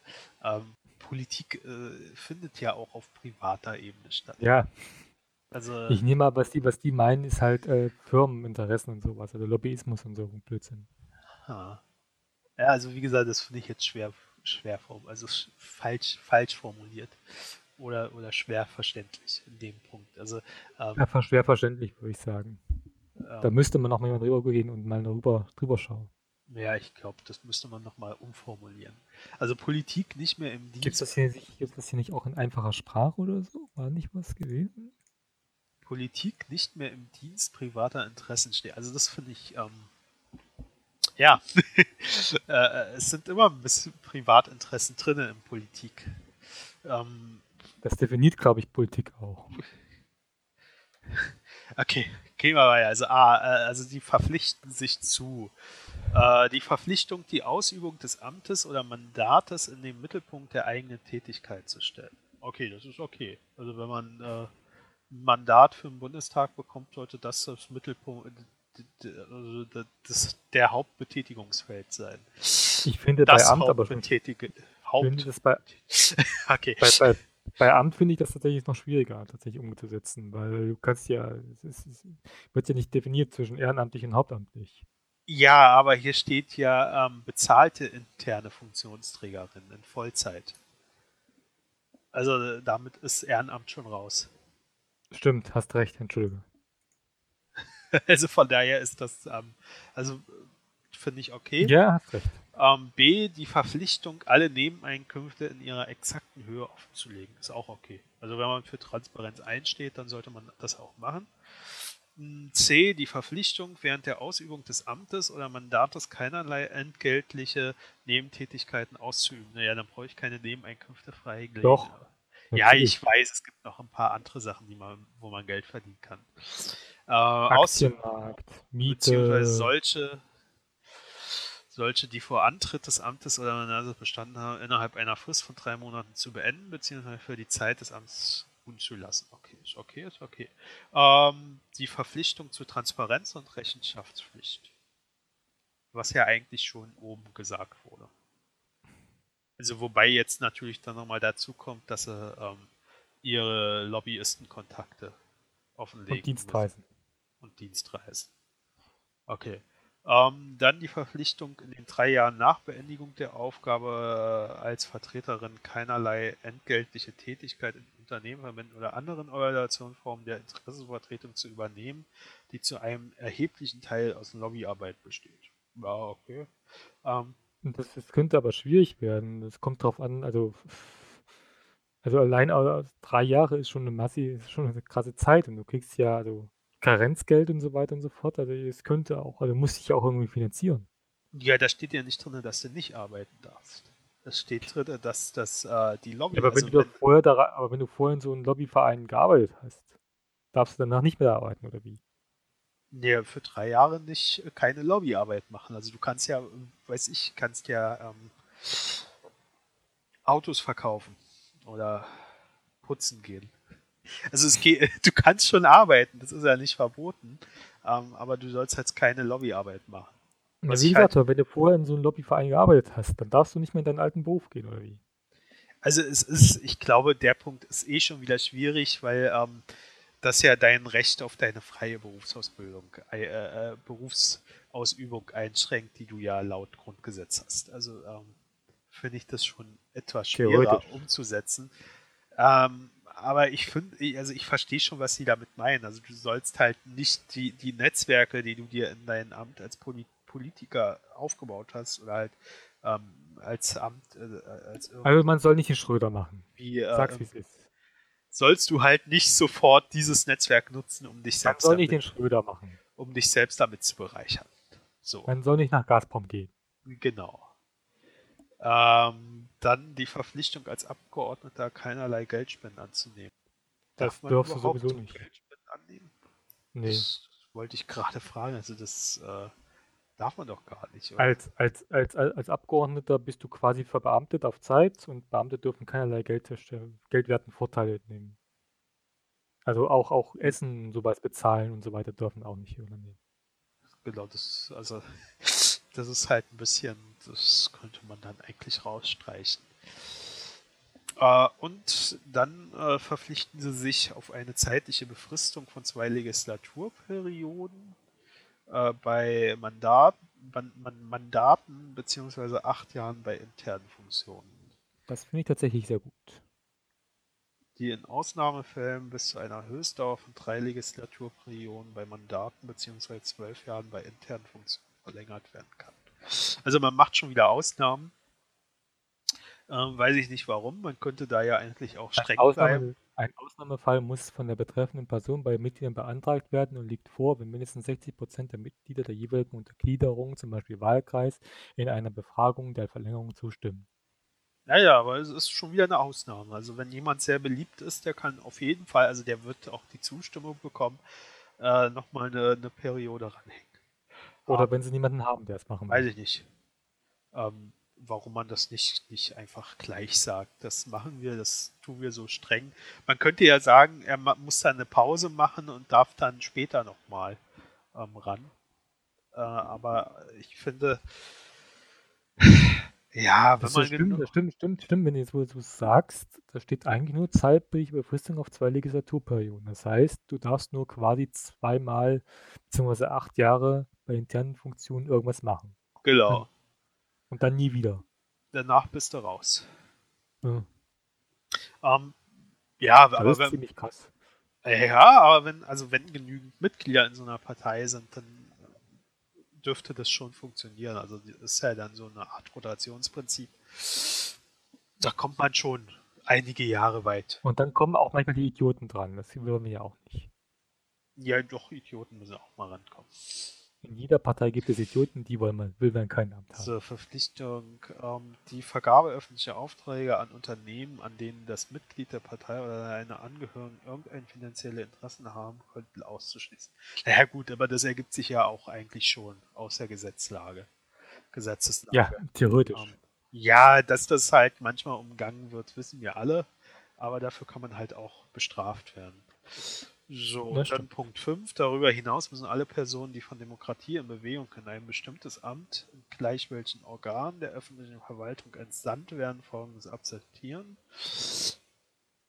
Ähm, Politik äh, findet ja auch auf privater Ebene statt. Ja. Also, Ich nehme mal, was die, was die meinen, ist halt äh, Firmeninteressen und sowas, also Lobbyismus und so ein Blödsinn. ha. ja, also wie gesagt, das finde ich jetzt schwer, schwer also sch- falsch, falsch formuliert oder, oder schwer verständlich in dem Punkt. Also, ähm, Ja, schwer verständlich, würde ich sagen. Da müsste man noch mal jemand drüber gehen und mal drüber, drüber schauen. ja, ich glaube, das müsste man nochmal umformulieren. Also Politik nicht mehr im Gibt es Dienst, das, hier nicht- gibt's das hier nicht auch in einfacher Sprache oder so? War nicht was gewesen? Politik nicht mehr im Dienst privater Interessen steht. Also das finde ich, ähm, ja, äh, äh, es sind immer ein bisschen Privatinteressen drin in Politik. Ähm, Das definiert, glaube ich, Politik auch. okay, weiter. Also A, äh, also die verpflichten sich zu. Äh, die Verpflichtung, die Ausübung des Amtes oder Mandates in den Mittelpunkt der eigenen Tätigkeit zu stellen. Okay, das ist okay. Also wenn man äh, ein Mandat für den Bundestag bekommt, sollte das das Mittelpunkt, also das der Hauptbetätigungsfeld sein. Ich finde Das bei Amt aber schon. Haupt. finde das bei, okay. bei, bei, bei Amt finde ich das tatsächlich noch schwieriger, tatsächlich umzusetzen, weil du kannst ja, es, ist, es wird ja nicht definiert zwischen ehrenamtlich und hauptamtlich. Ja, aber hier steht ja ähm, bezahlte interne Funktionsträgerin in Vollzeit. Also äh, damit ist Ehrenamt schon raus. Stimmt, hast recht, entschuldige. Also von daher ist das, ähm, also finde ich okay. Ja, hast recht. Ähm, B, die Verpflichtung, alle Nebeneinkünfte in ihrer exakten Höhe offenzulegen, ist auch okay. Also wenn man für Transparenz einsteht, dann sollte man das auch machen. Mm, C, die Verpflichtung, während der Ausübung des Amtes oder Mandates keinerlei entgeltliche Nebentätigkeiten auszuüben. Naja, dann brauche ich keine Nebeneinkünfte freigelegt. Doch, Ja, natürlich. ich weiß, es gibt noch ein paar andere Sachen, die man, wo man Geld verdienen kann. Äh, Aktienmarkt, beziehungsweise Miete. solche, solche, die vor Antritt des Amtes oder Mandates bestanden haben, innerhalb einer Frist von drei Monaten zu beenden, beziehungsweise für die Zeit des Amts unzulassen. Okay, ist okay, ist okay. Ähm, die Verpflichtung zur Transparenz und Rechenschaftspflicht. Was ja eigentlich schon oben gesagt wurde. Also wobei jetzt natürlich dann nochmal dazu kommt, dass sie ähm, ihre Lobbyistenkontakte offenlegen. Und Dienstreisen. und Dienstreisen. Okay. Ähm, dann die Verpflichtung, in den drei Jahren nach Beendigung der Aufgabe äh, als Vertreterin keinerlei entgeltliche Tätigkeit in Unternehmen, Verbänden oder anderen Organisationsformen der Interessenvertretung zu übernehmen, die zu einem erheblichen Teil aus Lobbyarbeit besteht. Ja, okay. Ähm, das, das könnte aber schwierig werden. Das kommt drauf an, also, also allein au- drei Jahre ist schon eine Masse, ist schon eine krasse Zeit und du kriegst ja also Karenzgeld und so weiter und so fort. Also es könnte auch, also muss sich auch irgendwie finanzieren. ja, da steht ja nicht drin, dass du nicht arbeiten darfst. Es steht drin, dass das äh, die Lobby, Ja, aber wenn also du doch vorher da, aber wenn du vorher in so einem Lobbyverein gearbeitet hast, darfst du danach nicht mehr arbeiten, oder wie? Nee, für drei Jahre nicht äh, keine Lobbyarbeit machen. Also du kannst ja, äh, weiß ich, kannst ja ähm, Autos verkaufen oder putzen gehen. Also es geht, du kannst schon arbeiten, das ist ja nicht verboten, ähm, aber du sollst jetzt keine Lobbyarbeit machen. Was wie ich halt- gesagt, aber wenn du vorher in so einem Lobbyverein gearbeitet hast, dann darfst du nicht mehr in deinen alten Beruf gehen, oder wie? Also es ist, ich glaube, der Punkt ist eh schon wieder schwierig, weil ähm, das ja dein Recht auf deine freie Berufsausbildung, äh, äh, Berufsausübung einschränkt, die du ja laut Grundgesetz hast. Also ähm, finde ich das schon etwas schwerer umzusetzen. Ähm, aber ich finde, also ich verstehe schon, was sie damit meinen. Also du sollst halt nicht die, die Netzwerke, die du dir in deinem Amt als Poli Politiker aufgebaut hast oder halt ähm, als Amt, äh, als Also man soll nicht den Schröder machen. irgendwie, äh, Sag's, wie es ist. sollst du halt nicht sofort dieses Netzwerk nutzen, um dich Man selbst, soll nicht den damit, Schröder machen. um dich selbst damit zu bereichern. So, Man soll nicht nach Gazprom gehen. genau. Ähm, dann die Verpflichtung als Abgeordneter keinerlei Geldspenden anzunehmen. Das man überhaupt sowieso nicht. Geldspenden annehmen? Nee. Das wollte ich gerade fragen. Also das äh, darf man doch gar nicht. Oder? Als, als, als, als als Abgeordneter bist du quasi verbeamtet auf Zeit und Beamte dürfen keinerlei Geld, geldwerten Vorteile nehmen. Also auch, auch Essen und sowas bezahlen und so weiter dürfen auch nicht übernehmen. Genau, das, also, das ist halt ein bisschen, das könnte man dann eigentlich rausstreichen. Äh, und dann äh, verpflichten sie sich auf eine zeitliche Befristung von zwei Legislaturperioden äh, bei Mandat, man, man, Mandaten beziehungsweise acht Jahren bei internen Funktionen. Das finde ich tatsächlich sehr gut. Die in Ausnahmefällen bis zu einer Höchstdauer von drei Legislaturperioden bei Mandaten beziehungsweise zwölf Jahren bei internen Funktionen verlängert werden kann. Also man macht schon wieder Ausnahmen. Ähm, weiß ich nicht warum. Man könnte da ja eigentlich auch streng Ausnahme, bleiben. Ein Ausnahmefall muss von der betreffenden Person bei Mitgliedern beantragt werden und liegt vor, wenn mindestens 60 Prozent der Mitglieder der jeweiligen Untergliederung, zum Beispiel Wahlkreis, in einer Befragung der Verlängerung zustimmen. Naja, aber es ist schon wieder eine Ausnahme. Also wenn jemand sehr beliebt ist, der kann auf jeden Fall, also der wird auch die Zustimmung bekommen, äh, nochmal eine, eine Periode ranhängen. Oder aber, wenn sie niemanden haben, der es machen will. Weiß ich nicht. Ähm, warum man das nicht, nicht einfach gleich sagt. Das machen wir, das tun wir so streng. Man könnte ja sagen, er muss dann eine Pause machen und darf dann später nochmal ähm, ran. Äh, aber ich finde, ja, wenn das man. Stimmt, das stimmt, stimmt, stimmt. Wenn du jetzt so sagst, da steht eigentlich nur zeitliche Befristung auf zwei Legislaturperioden. Das heißt, du darfst nur quasi zweimal beziehungsweise acht Jahre bei internen Funktionen irgendwas machen. Genau. Und dann nie wieder. Danach bist du raus. Ja, ähm, ja das aber ist wenn, ziemlich krass. Ja, aber wenn, also wenn genügend Mitglieder in so einer Partei sind, dann dürfte das schon funktionieren. Also das ist ja dann so eine Art Rotationsprinzip. Da kommt man schon einige Jahre weit. Und dann kommen auch manchmal die Idioten dran. Das wollen wir ja auch nicht. Ja, doch, Idioten müssen auch mal rankommen. In jeder Partei gibt es Idioten, die wollen man, will man keinen Amt haben. Zur Verpflichtung, ähm, die Vergabe öffentlicher Aufträge an Unternehmen, an denen das Mitglied der Partei oder seine Angehörigen irgendein finanzielle Interessen haben könnten, auszuschließen. Naja gut, aber das ergibt sich ja auch eigentlich schon aus der Gesetzlage. Gesetzeslage. Ja, theoretisch. Ähm, ja, dass das halt manchmal umgangen wird, wissen wir alle, aber dafür kann man halt auch bestraft werden. So, und dann Punkt 5. Darüber hinaus müssen alle Personen, die von Demokratie in Bewegung in ein bestimmtes Amt, in gleich welchen Organ der öffentlichen Verwaltung entsandt werden, folgendes akzeptieren.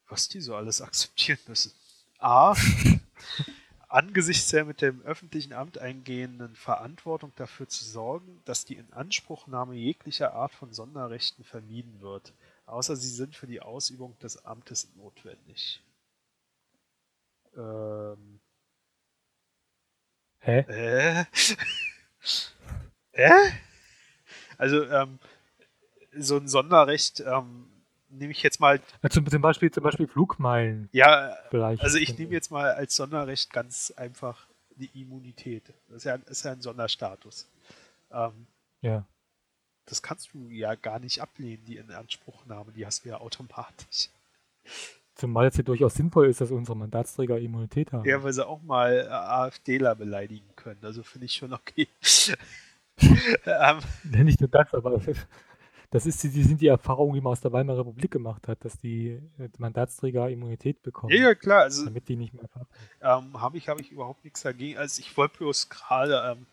Was die so alles akzeptieren müssen. A. angesichts der mit dem öffentlichen Amt eingehenden Verantwortung dafür zu sorgen, dass die Inanspruchnahme jeglicher Art von Sonderrechten vermieden wird, außer sie sind für die Ausübung des Amtes notwendig. Ähm. Hä? Äh? Hä? Also, ähm, so ein Sonderrecht, ähm, nehme ich jetzt mal. Also zum Beispiel, zum Beispiel Flugmeilen. Ja, vielleicht. also ich nehme jetzt mal als Sonderrecht ganz einfach die Immunität. Das ist ja, ist ja ein Sonderstatus. Ähm, ja. Das kannst du ja gar nicht ablehnen, die Inanspruchnahme, die hast du ja automatisch. Zumal es ja durchaus sinnvoll ist, dass unsere Mandatsträger Immunität haben. Ja, weil sie auch mal äh, AfDler beleidigen können. Also finde ich schon okay. ähm, nicht nur das, aber das ist die, die sind die Erfahrungen, die man aus der Weimarer Republik gemacht hat, dass die äh, Mandatsträger Immunität bekommen. Ja, ja klar. Also, damit die nicht mehr ähm, Habe ich, hab ich überhaupt nichts dagegen. Also ich wollte bloß gerade, ähm,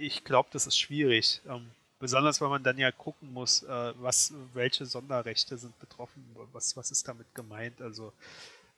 ich glaube, das ist schwierig. Ähm, Besonders weil man dann ja gucken muss, äh, was, welche Sonderrechte sind betroffen, was, was ist damit gemeint. Also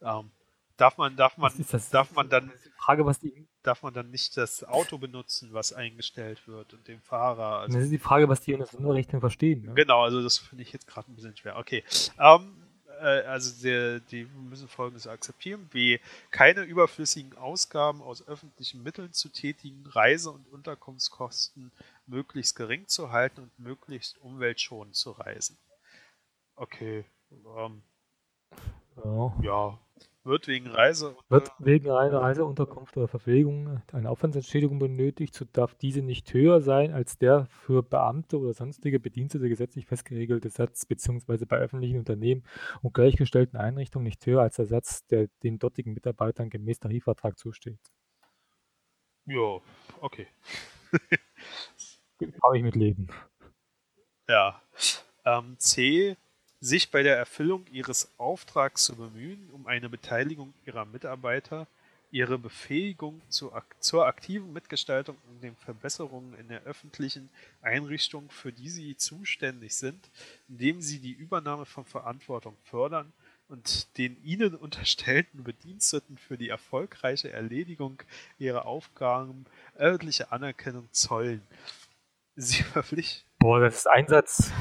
ähm, darf man, darf man, das, darf man dann Frage, was die darf man dann nicht das Auto benutzen, was eingestellt wird und den Fahrer. Also, das ist die Frage, was die unter Sonderrechten verstehen. Ne? Genau, also das finde ich jetzt gerade ein bisschen schwer. Okay. Ähm, äh, also die, die müssen folgendes akzeptieren, wie keine überflüssigen Ausgaben aus öffentlichen Mitteln zu tätigen, Reise- und Unterkunftskosten möglichst gering zu halten und möglichst umweltschonend zu reisen. Okay. Ähm, ja. ja. Wird wegen Reise. Wird wegen einer Reiseunterkunft oder Verpflegung eine Aufwandsentschädigung benötigt, so darf diese nicht höher sein als der für Beamte oder sonstige Bedienstete gesetzlich festgeregelte Satz, beziehungsweise bei öffentlichen Unternehmen und gleichgestellten Einrichtungen nicht höher als der Satz, der den dortigen Mitarbeitern gemäß Tarifvertrag zusteht. Ja, okay. Kann ich mit leben. Ja. Ähm, C. Sich bei der Erfüllung ihres Auftrags zu bemühen, um eine Beteiligung ihrer Mitarbeiter ihre Befähigung zur, zur aktiven Mitgestaltung und den Verbesserungen in der öffentlichen Einrichtung, für die sie zuständig sind, indem sie die Übernahme von Verantwortung fördern und den ihnen unterstellten Bediensteten für die erfolgreiche Erledigung ihrer Aufgaben örtliche Anerkennung zollen. Sie verpflichten. Boah, das ist Einsatz.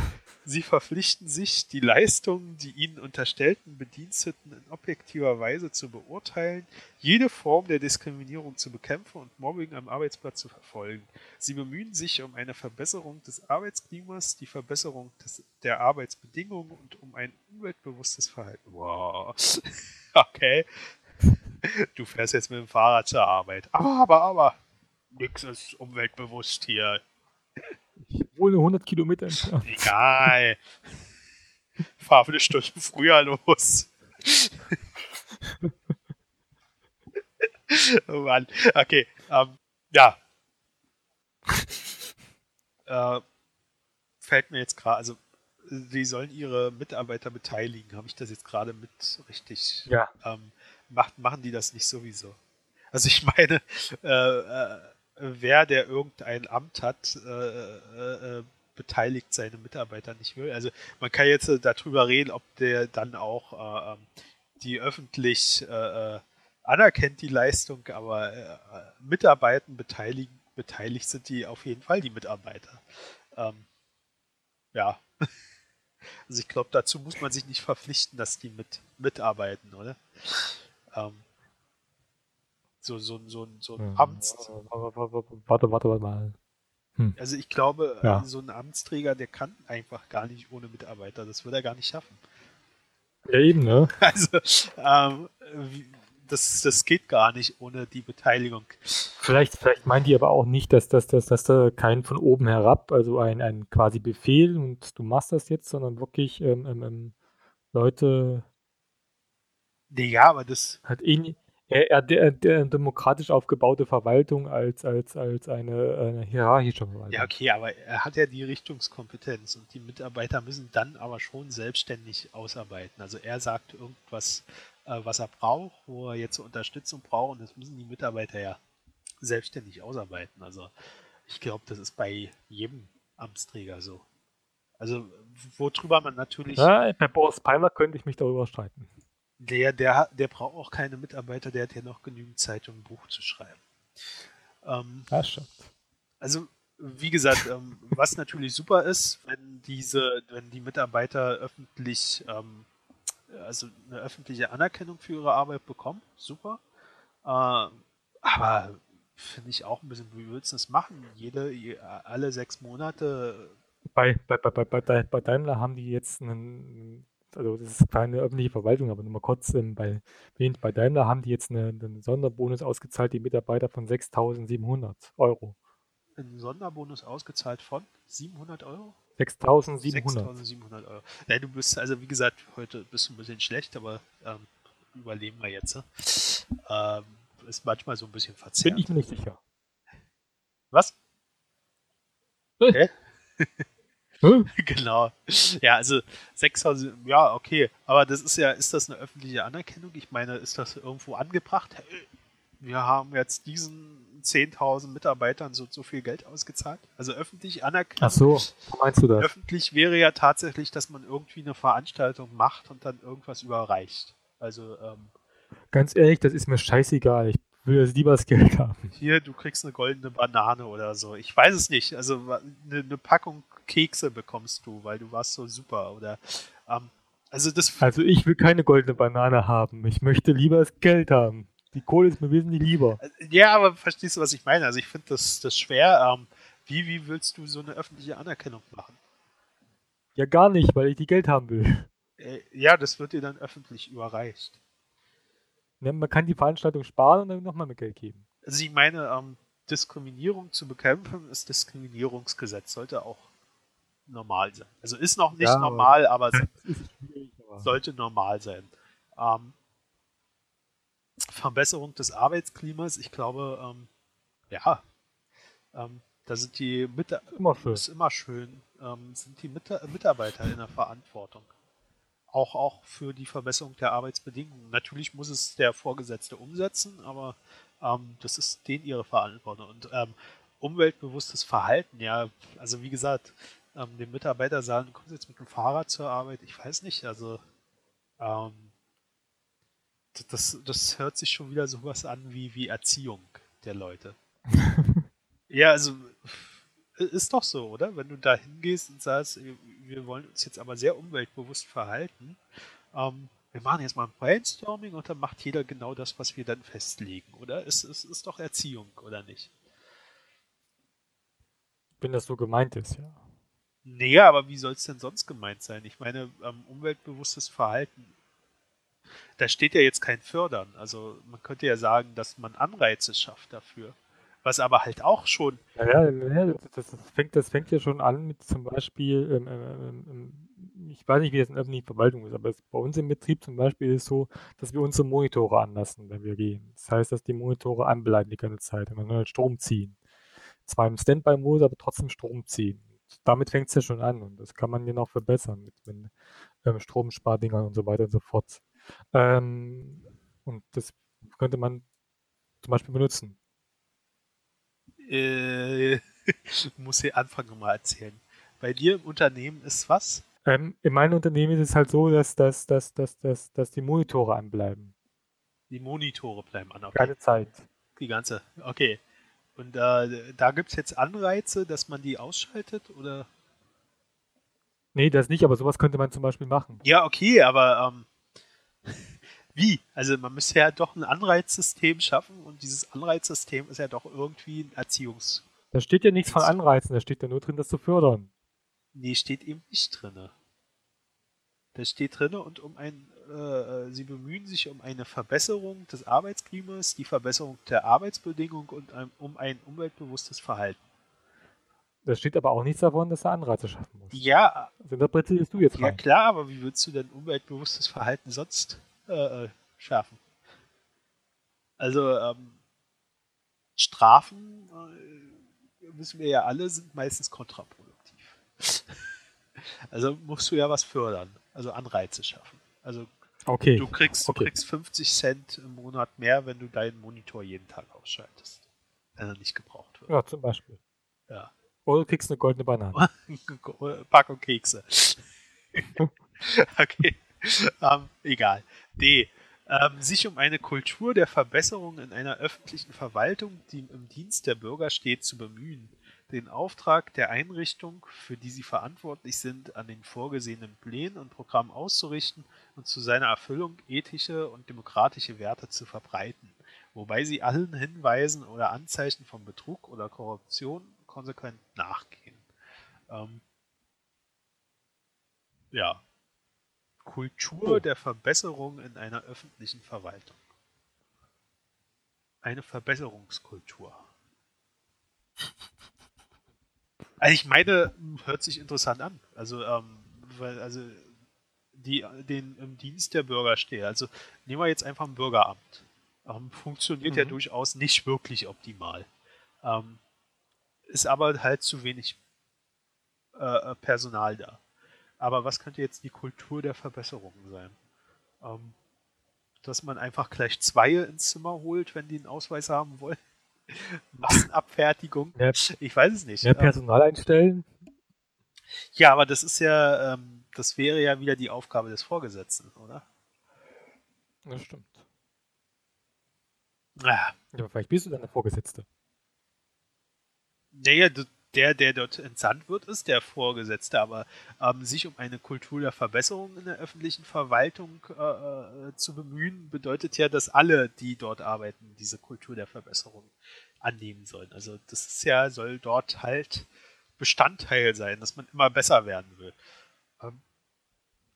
Sie verpflichten sich, die Leistungen, die ihnen unterstellten Bediensteten in objektiver Weise zu beurteilen, jede Form der Diskriminierung zu bekämpfen und Mobbing am Arbeitsplatz zu verfolgen. Sie bemühen sich um eine Verbesserung des Arbeitsklimas, die Verbesserung des, der Arbeitsbedingungen und um ein umweltbewusstes Verhalten. Wow. Okay. Du fährst jetzt mit dem Fahrrad zur Arbeit. Aber, aber, aber. Nix ist umweltbewusst hier. Wohne 100 Kilometer entfernt. Egal. Fahr eine Stunde früher los. oh Mann. Okay. Ähm, ja. äh, fällt mir jetzt gerade, also sie sollen ihre Mitarbeiter beteiligen. Habe ich das jetzt gerade mit richtig? Ja. Ähm, macht, machen die das nicht sowieso? Also ich meine, äh, äh, wer, der irgendein Amt hat, äh, äh, äh, beteiligt seine Mitarbeiter nicht will. Also man kann jetzt äh, darüber reden, ob der dann auch äh, ähm, die öffentlich anerkennt, die Leistung, aber Mitarbeiten beteiligen, beteiligt sind die auf jeden Fall, die Mitarbeiter. Ähm, ja. Also ich glaube, dazu muss man sich nicht verpflichten, dass die mit mitarbeiten, oder? Ähm, so, so, so, so ein Amts. Warte, warte, warte mal. Hm. Also ich glaube, ja. so ein Amtsträger, der kann einfach gar nicht ohne Mitarbeiter. Das würde er gar nicht schaffen. Ja, eben, ne? Also, ähm, das, das geht gar nicht ohne die Beteiligung. Vielleicht, vielleicht meint die aber auch nicht, dass das dass, dass da kein von oben herab, also ein, ein quasi Befehl und du machst das jetzt, sondern wirklich ähm, ähm, ähm Leute. Nee, ja, aber das. Hat eh, er, er, der, der demokratisch aufgebaute Verwaltung als, als, als eine, eine hierarchische Verwaltung. Ja, okay, aber er hat ja die Richtungskompetenz und die Mitarbeiter müssen dann aber schon selbstständig ausarbeiten. Also er sagt irgendwas, äh, was er braucht, wo er jetzt Unterstützung braucht und das müssen die Mitarbeiter ja selbstständig ausarbeiten. Also ich glaube, das ist bei jedem Amtsträger so. Also worüber man natürlich. Ja, bei Boris Palmer könnte ich mich darüber streiten. Der, der, der braucht auch keine Mitarbeiter, der hat ja noch genügend Zeit, um ein Buch zu schreiben. Ähm, ja, stimmt. Also, wie gesagt, ähm, was natürlich super ist, wenn diese, wenn die Mitarbeiter öffentlich, ähm, also eine öffentliche Anerkennung für ihre Arbeit bekommen, super. Äh, aber finde ich auch ein bisschen, wie willst du das machen? Jede, alle sechs Monate. Bei, bei, bei, bei, bei Daimler haben die jetzt einen also das ist keine öffentliche Verwaltung, aber nur mal kurz, ähm, bei, bei Daimler haben die jetzt eine, einen Sonderbonus ausgezahlt, die Mitarbeiter von 6.700 Euro. Ein Sonderbonus ausgezahlt von 700 Euro? 6.700. 6.700 Euro. Ja, du bist, also wie gesagt, heute bist du ein bisschen schlecht, aber ähm, überleben wir jetzt. Ne? Ähm, ist manchmal so ein bisschen verzerrt. Bin ich mir nicht sicher. Was? Hä? genau. Ja, also 6000, ja, okay. Aber das ist ja, ist das eine öffentliche Anerkennung? Ich meine, ist das irgendwo angebracht? Wir haben jetzt diesen 10.000 Mitarbeitern so, so viel Geld ausgezahlt. Also öffentlich anerkannt. Ach so, meinst du das? Öffentlich wäre ja tatsächlich, dass man irgendwie eine Veranstaltung macht und dann irgendwas überreicht. Also, ähm, Ganz ehrlich, das ist mir scheißegal. Ich will jetzt lieber das Geld haben. Hier, du kriegst eine goldene Banane oder so. Ich weiß es nicht. Also eine, eine Packung Kekse bekommst du, weil du warst so super. Oder ähm, also das. Also ich will keine goldene Banane haben. Ich möchte lieber das Geld haben. Die Kohle ist mir wesentlich lieber. Äh, ja, aber verstehst du, was ich meine? Also ich finde das, das schwer. Ähm, wie, wie willst du so eine öffentliche Anerkennung machen? Ja, gar nicht, weil ich die Geld haben will. Äh, ja, das wird dir dann öffentlich überreicht. Ja, man kann die Veranstaltung sparen und dann nochmal mehr Geld geben. Also ich meine, ähm, Diskriminierung zu bekämpfen, ist Diskriminierungsgesetz, sollte auch normal sein. Also ist noch nicht ja, normal, aber, aber sollte normal sein. Ähm, Verbesserung des Arbeitsklimas, ich glaube, ähm, ja, ähm, da sind die Mit immer schön. ist immer schön, ähm, sind die Mit Mitarbeiter in der Verantwortung. auch, auch für die Verbesserung der Arbeitsbedingungen. Natürlich muss es der Vorgesetzte umsetzen, aber ähm, das ist denen ihre Verantwortung. Und ähm, umweltbewusstes Verhalten, ja, also wie gesagt, ähm, dem Mitarbeiter sagen, du kommst jetzt mit dem Fahrrad zur Arbeit, ich weiß nicht, also ähm, das, das hört sich schon wieder sowas an wie, wie Erziehung der Leute. ja, also ist doch so, oder? Wenn du da hingehst und sagst, wir wollen uns jetzt aber sehr umweltbewusst verhalten, ähm, wir machen jetzt mal ein Brainstorming und dann macht jeder genau das, was wir dann festlegen, oder? Es, es ist doch Erziehung, oder nicht? Wenn das so gemeint ist, ja. Nee, aber wie soll es denn sonst gemeint sein? Ich meine, ähm, umweltbewusstes Verhalten, da steht ja jetzt kein Fördern. Also man könnte ja sagen, dass man Anreize schafft dafür. Was aber halt auch schon. Ja, ja das, fängt, das fängt ja schon an mit zum Beispiel, ähm, ähm, ähm, ich weiß nicht, wie das in öffentlichen Verwaltung ist, aber bei uns im Betrieb zum Beispiel ist es so, dass wir unsere Monitore anlassen, wenn wir gehen. Das heißt, dass die Monitore anbleiben die ganze Zeit und dann halt Strom ziehen. Zwar im Standby-Modus, aber trotzdem Strom ziehen damit fängt es ja schon an und das kann man ja noch verbessern mit, mit ähm, Stromspardingern und so weiter und so fort. Ähm, und das könnte man zum Beispiel benutzen. Äh, muss hier anfangen mal erzählen. Bei dir im Unternehmen ist was? Ähm, in meinem Unternehmen ist es halt so, dass, dass, dass, dass, dass, dass die Monitore anbleiben. Die Monitore bleiben an. Okay. Keine Zeit. Die ganze, okay. Und äh, da gibt es jetzt Anreize, dass man die ausschaltet oder? Nee, das nicht, aber sowas könnte man zum Beispiel machen. Ja, okay, aber ähm, wie? Also man müsste ja doch ein Anreizsystem schaffen und dieses Anreizsystem ist ja doch irgendwie ein Erziehungs. Da steht ja nichts von Anreizen, da steht ja nur drin, das zu fördern. Nee, steht eben nicht drin. Da steht drin und um ein äh, sie bemühen sich um eine Verbesserung des Arbeitsklimas, die Verbesserung der Arbeitsbedingungen und ein, um ein umweltbewusstes Verhalten. Da steht aber auch nichts davon, dass er Anreize schaffen muss. Ja. Das interpretierst du jetzt rein. Ja klar, aber wie würdest du denn umweltbewusstes Verhalten sonst äh, äh schaffen? Also ähm, Strafen, äh, wissen wir ja alle, sind meistens kontraproduktiv. also musst du ja was fördern, also Anreize schaffen. Also Okay. Du kriegst, okay. du kriegst 50 Cent im Monat mehr, wenn du deinen Monitor jeden Tag ausschaltest. Wenn er nicht gebraucht wird. Ja, zum Beispiel. Ja. Oder du kriegst eine goldene Banane. Packung Kekse. okay. Ähm, egal. D. Ähm, sich um eine Kultur der Verbesserung in einer öffentlichen Verwaltung, die im Dienst der Bürger steht, zu bemühen den Auftrag der Einrichtung, für die sie verantwortlich sind, an den vorgesehenen Plänen und Programmen auszurichten und zu seiner Erfüllung ethische und demokratische Werte zu verbreiten, wobei sie allen Hinweisen oder Anzeichen von Betrug oder Korruption konsequent nachgehen. Ähm, ja. Kultur oh. der Verbesserung in einer öffentlichen Verwaltung. Eine Verbesserungskultur. Also ich meine, hört sich interessant an. Also, ähm, weil, also die den im Dienst der Bürger stehe. Also nehmen wir jetzt einfach ein Bürgeramt. Ähm, funktioniert mhm. ja durchaus nicht wirklich optimal. Ähm, ist aber halt zu wenig äh, Personal da. Aber was könnte jetzt die Kultur der Verbesserung sein? Ähm, dass man einfach gleich zwei ins Zimmer holt, wenn die einen Ausweis haben wollen. Massenabfertigung. Mehr, ich weiß es nicht. Mehr Personal einstellen? Ja, aber das ist ja, ähm, das wäre ja wieder die Aufgabe des Vorgesetzten, oder? Das stimmt. Ja. ja vielleicht bist du dann der Vorgesetzte. Naja, der, der dort entsandt wird, ist der Vorgesetzte, aber ähm, sich um eine Kultur der Verbesserung in der öffentlichen Verwaltung äh, äh, zu bemühen, bedeutet ja, dass alle, die dort arbeiten, diese Kultur der Verbesserung annehmen sollen. Also das ist ja, soll dort halt Bestandteil sein, dass man immer besser werden will. Ähm,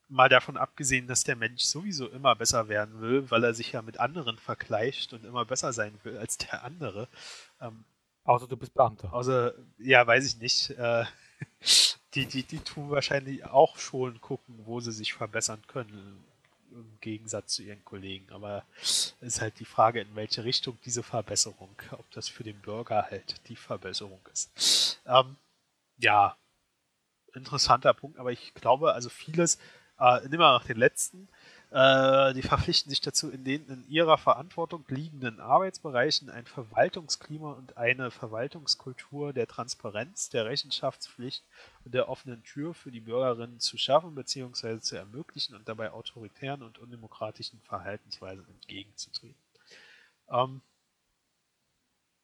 mal davon abgesehen, dass der Mensch sowieso immer besser werden will, weil er sich ja mit anderen vergleicht und immer besser sein will als der andere. Ähm, Außer du bist Beamter. Außer, ja, weiß ich nicht. Äh, die, die, die tun wahrscheinlich auch schon gucken, wo sie sich verbessern können, im Gegensatz zu ihren Kollegen. Aber es ist halt die Frage, in welche Richtung diese Verbesserung, ob das für den Bürger halt die Verbesserung ist. Ähm, ja, interessanter Punkt, aber ich glaube, also vieles Äh, nehmen wir noch den letzten. Äh, die verpflichten sich dazu, in den in ihrer Verantwortung liegenden Arbeitsbereichen ein Verwaltungsklima und eine Verwaltungskultur der Transparenz, der Rechenschaftspflicht und der offenen Tür für die Bürgerinnen zu schaffen bzw. zu ermöglichen und dabei autoritären und undemokratischen Verhaltensweisen entgegenzutreten. Ähm,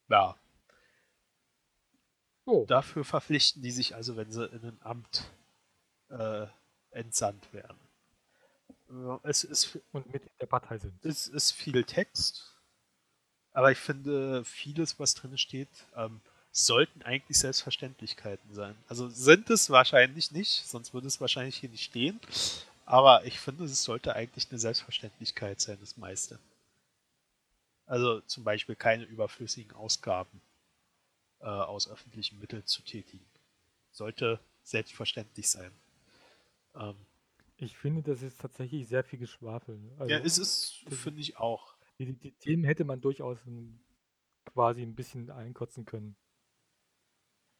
ja. Oh. Dafür verpflichten die sich also, wenn sie in ein Amt äh, entsandt werden. Es ist, und mit der Partei sind. Es ist viel Text, aber ich finde, vieles, was drin steht, ähm, sollten eigentlich Selbstverständlichkeiten sein. Also sind es wahrscheinlich nicht, sonst würde es wahrscheinlich hier nicht stehen. Aber ich finde, es sollte eigentlich eine Selbstverständlichkeit sein, das meiste. Also zum Beispiel keine überflüssigen Ausgaben äh, aus öffentlichen Mitteln zu tätigen. Sollte selbstverständlich sein. Ähm, ich finde, das ist tatsächlich sehr viel Geschwafel. Also, ja, es ist, finde ich auch. Die, die, Themen hätte man durchaus quasi ein bisschen einkotzen können.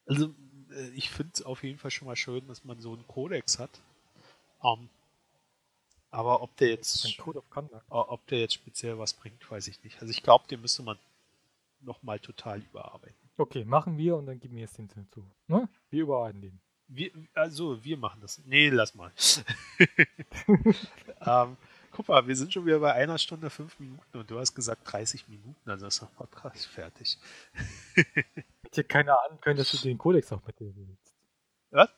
Also, äh, ich finde es auf jeden Fall schon mal schön, dass man so einen Kodex hat. Um, ähm, aber ob der jetzt ob der jetzt speziell was bringt, weiß ich nicht. Also ich glaube, den müsste man nochmal total überarbeiten. Okay, machen wir und dann geben wir jetzt den zu. Ne? Wir überarbeiten den. Wir, also, wir machen das. Nee, lass mal. ähm, guck mal, wir sind schon wieder bei einer Stunde fünf Minuten und du hast gesagt 30 Minuten, also ist der Podcast fertig. Hätte keiner ahnen können, dass du den Kodex auch mit dir willst. Was?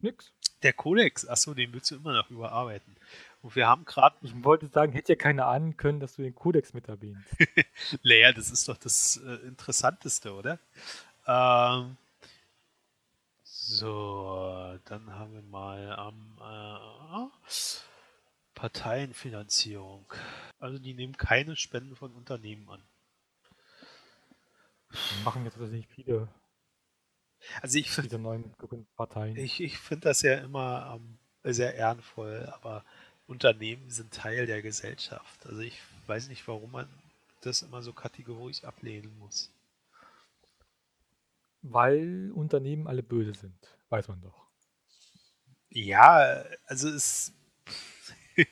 Nix. Der Kodex, achso, den willst du immer noch überarbeiten. Und wir haben gerade. Ich wollte sagen, hätte ja keiner ahnen können, dass du den Kodex mit erwähnst. Lea, das ist doch das äh, Interessanteste, oder? Ähm, so, dann haben wir mal am äh, Parteienfinanzierung. Also die nehmen keine Spenden von Unternehmen an. Die machen jetzt tatsächlich viele. Also ich finde neuen Parteien. Ich, ich finde das ja immer ähm, sehr ehrenvoll, aber Unternehmen sind Teil der Gesellschaft. Also ich weiß nicht, warum man das immer so kategorisch ablehnen muss. Weil Unternehmen alle böse sind, weiß man doch. Ja, also es.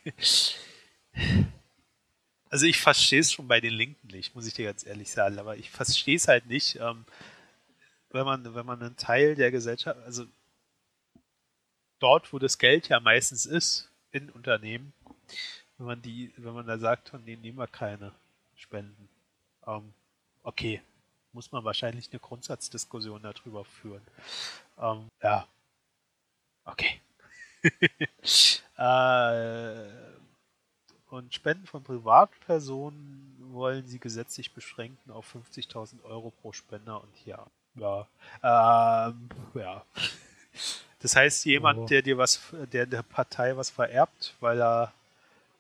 also ich verstehe es schon bei den Linken nicht, muss ich dir ganz ehrlich sagen, aber ich verstehe es halt nicht, ähm, wenn man, wenn man einen Teil der Gesellschaft, also dort, wo das Geld ja meistens ist, in Unternehmen, wenn man die, wenn man da sagt, von denen nehmen wir keine Spenden. Ähm, okay, muss man wahrscheinlich eine Grundsatzdiskussion darüber führen. Ähm, ja. Okay. äh, und Spenden von Privatpersonen wollen sie gesetzlich beschränken auf 50.000 Euro pro Spender und ja, ja, ähm, ja. Das heißt, jemand, der dir was, der der Partei was vererbt, weil er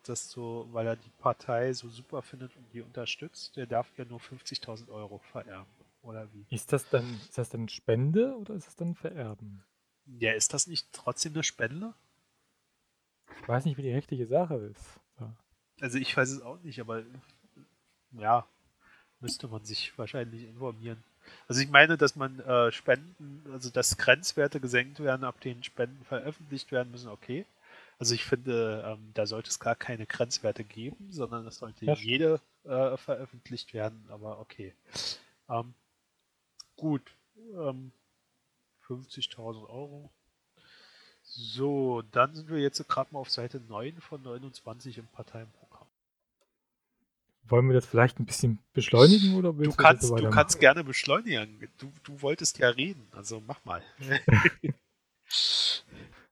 das so, weil er die Partei so super findet und die unterstützt, der darf ja nur 50.000 Euro vererben. Oder wie? Ist das dann, ist das dann Spende oder ist das dann Vererben? Ja, ist das nicht trotzdem eine Spende? Ich weiß nicht, wie die rechtliche Sache ist. Ja. Also ich weiß es auch nicht, aber ja, müsste man sich wahrscheinlich informieren. Also ich meine, dass man äh, Spenden, also dass Grenzwerte gesenkt werden, ab denen Spenden veröffentlicht werden müssen, okay. Also ich finde, ähm, da sollte es gar keine Grenzwerte geben, sondern es sollte ja. jede äh, veröffentlicht werden, aber okay. Ähm, gut. Ähm, 50.000 Euro. So, dann sind wir jetzt gerade mal auf Seite 9 von 29 im Parteienprogramm. Wollen wir das vielleicht ein bisschen beschleunigen oder du kannst, du kannst gerne beschleunigen. Du, du wolltest ja reden, also mach mal.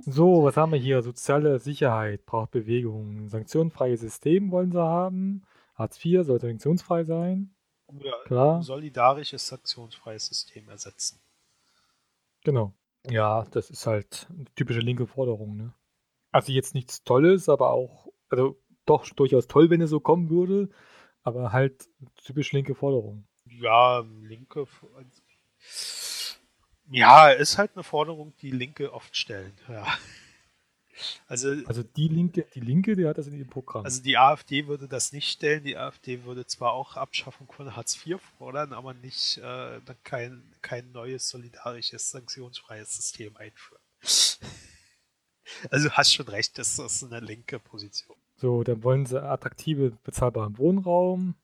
So, was haben wir hier? Soziale Sicherheit braucht Bewegung. Sanktionenfreies System wollen sie haben. Hartz IV soll sanktionsfrei sein. Ja, Klar. solidarisches sanktionsfreies System ersetzen. Genau. Ja, das ist halt eine typische linke Forderung. Ne? Also jetzt nichts Tolles, aber auch, also doch durchaus toll, wenn es so kommen würde, aber halt typisch linke Forderung. Ja, linke. Ja, ist halt eine Forderung, die Linke oft stellen. Ja. Also, also die Linke, die Linke, die hat das in ihrem Programm. Also die AfD würde das nicht stellen. Die AfD würde zwar auch Abschaffung von Hartz IV fordern, aber nicht äh, kein, kein neues solidarisches, sanktionsfreies System einführen. Also du hast schon recht, das ist eine linke Position. So, dann wollen sie attraktive, bezahlbaren Wohnraum.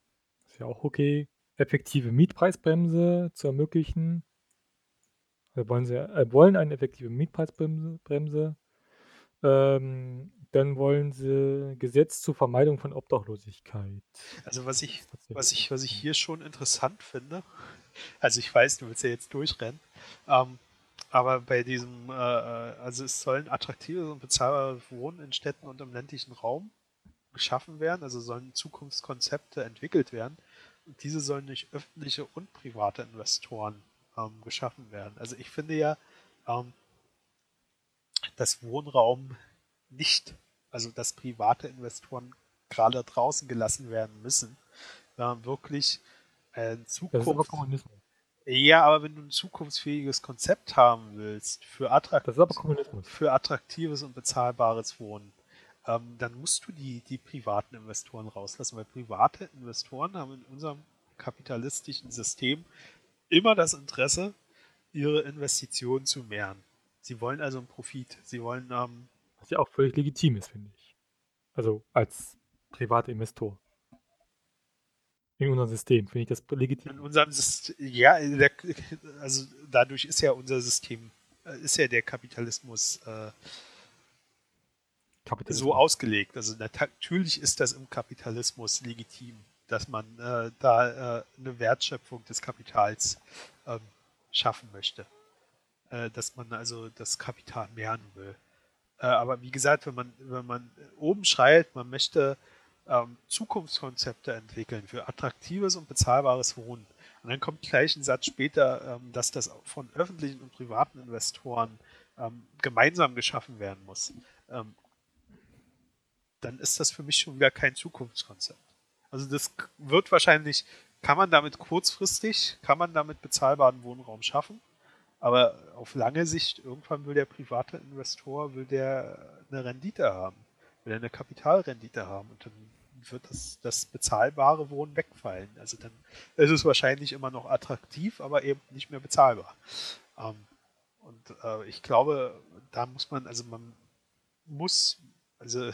Ist ja auch okay. Effektive Mietpreisbremse zu ermöglichen. Wir wollen, sie, äh, wollen eine effektive Mietpreisbremse. Bremse. Ähm, dann wollen sie Gesetz zur Vermeidung von Obdachlosigkeit. Also was ich, was ich, was ich hier schon interessant finde, also ich weiß, du willst ja jetzt durchrennen, ähm, aber bei diesem, äh, äh, also es sollen attraktives und bezahlbares Wohnen in Städten und im ländlichen Raum geschaffen werden, also sollen Zukunftskonzepte entwickelt werden und diese sollen durch öffentliche und private Investoren ähm, geschaffen werden. Also ich finde ja, ähm, dass Wohnraum nicht, also dass private Investoren gerade draußen gelassen werden müssen, sondern wirklich ein Zukunft. Ja, aber wenn du ein zukunftsfähiges Konzept haben willst für, attrakt für attraktives und bezahlbares Wohnen, ähm, dann musst du die, die privaten Investoren rauslassen, weil private Investoren haben in unserem kapitalistischen System immer das Interesse, ihre Investitionen zu mehren. Sie wollen also einen Profit. Sie wollen. Ähm, Was ja auch völlig legitim ist, finde ich. Also als privater Investor. In unserem System finde ich das legitim. In unserem System, ja, der, also dadurch ist ja unser System, äh, ist ja der Kapitalismus, äh, Kapitalismus. so ausgelegt. Also natürlich ist das im Kapitalismus legitim, dass man äh, da äh, eine Wertschöpfung des Kapitals ähm, schaffen möchte. Äh, dass man also das Kapital mehren will. Äh, aber wie gesagt, wenn man, wenn man oben schreit, man möchte ähm, Zukunftskonzepte entwickeln für attraktives und bezahlbares Wohnen. Und dann kommt gleich ein Satz später, ähm, dass das von öffentlichen und privaten Investoren ähm, gemeinsam geschaffen werden muss. Ähm, dann ist das für mich schon wieder kein Zukunftskonzept. Also das wird wahrscheinlich, kann man damit kurzfristig, kann man damit bezahlbaren Wohnraum schaffen, aber auf lange Sicht, irgendwann will der private Investor, will der eine Rendite haben, will er eine Kapitalrendite haben und dann wird das, das bezahlbare Wohnen wegfallen. Also dann ist es wahrscheinlich immer noch attraktiv, aber eben nicht mehr bezahlbar. Ähm, und äh, ich glaube, da muss man, also man muss, also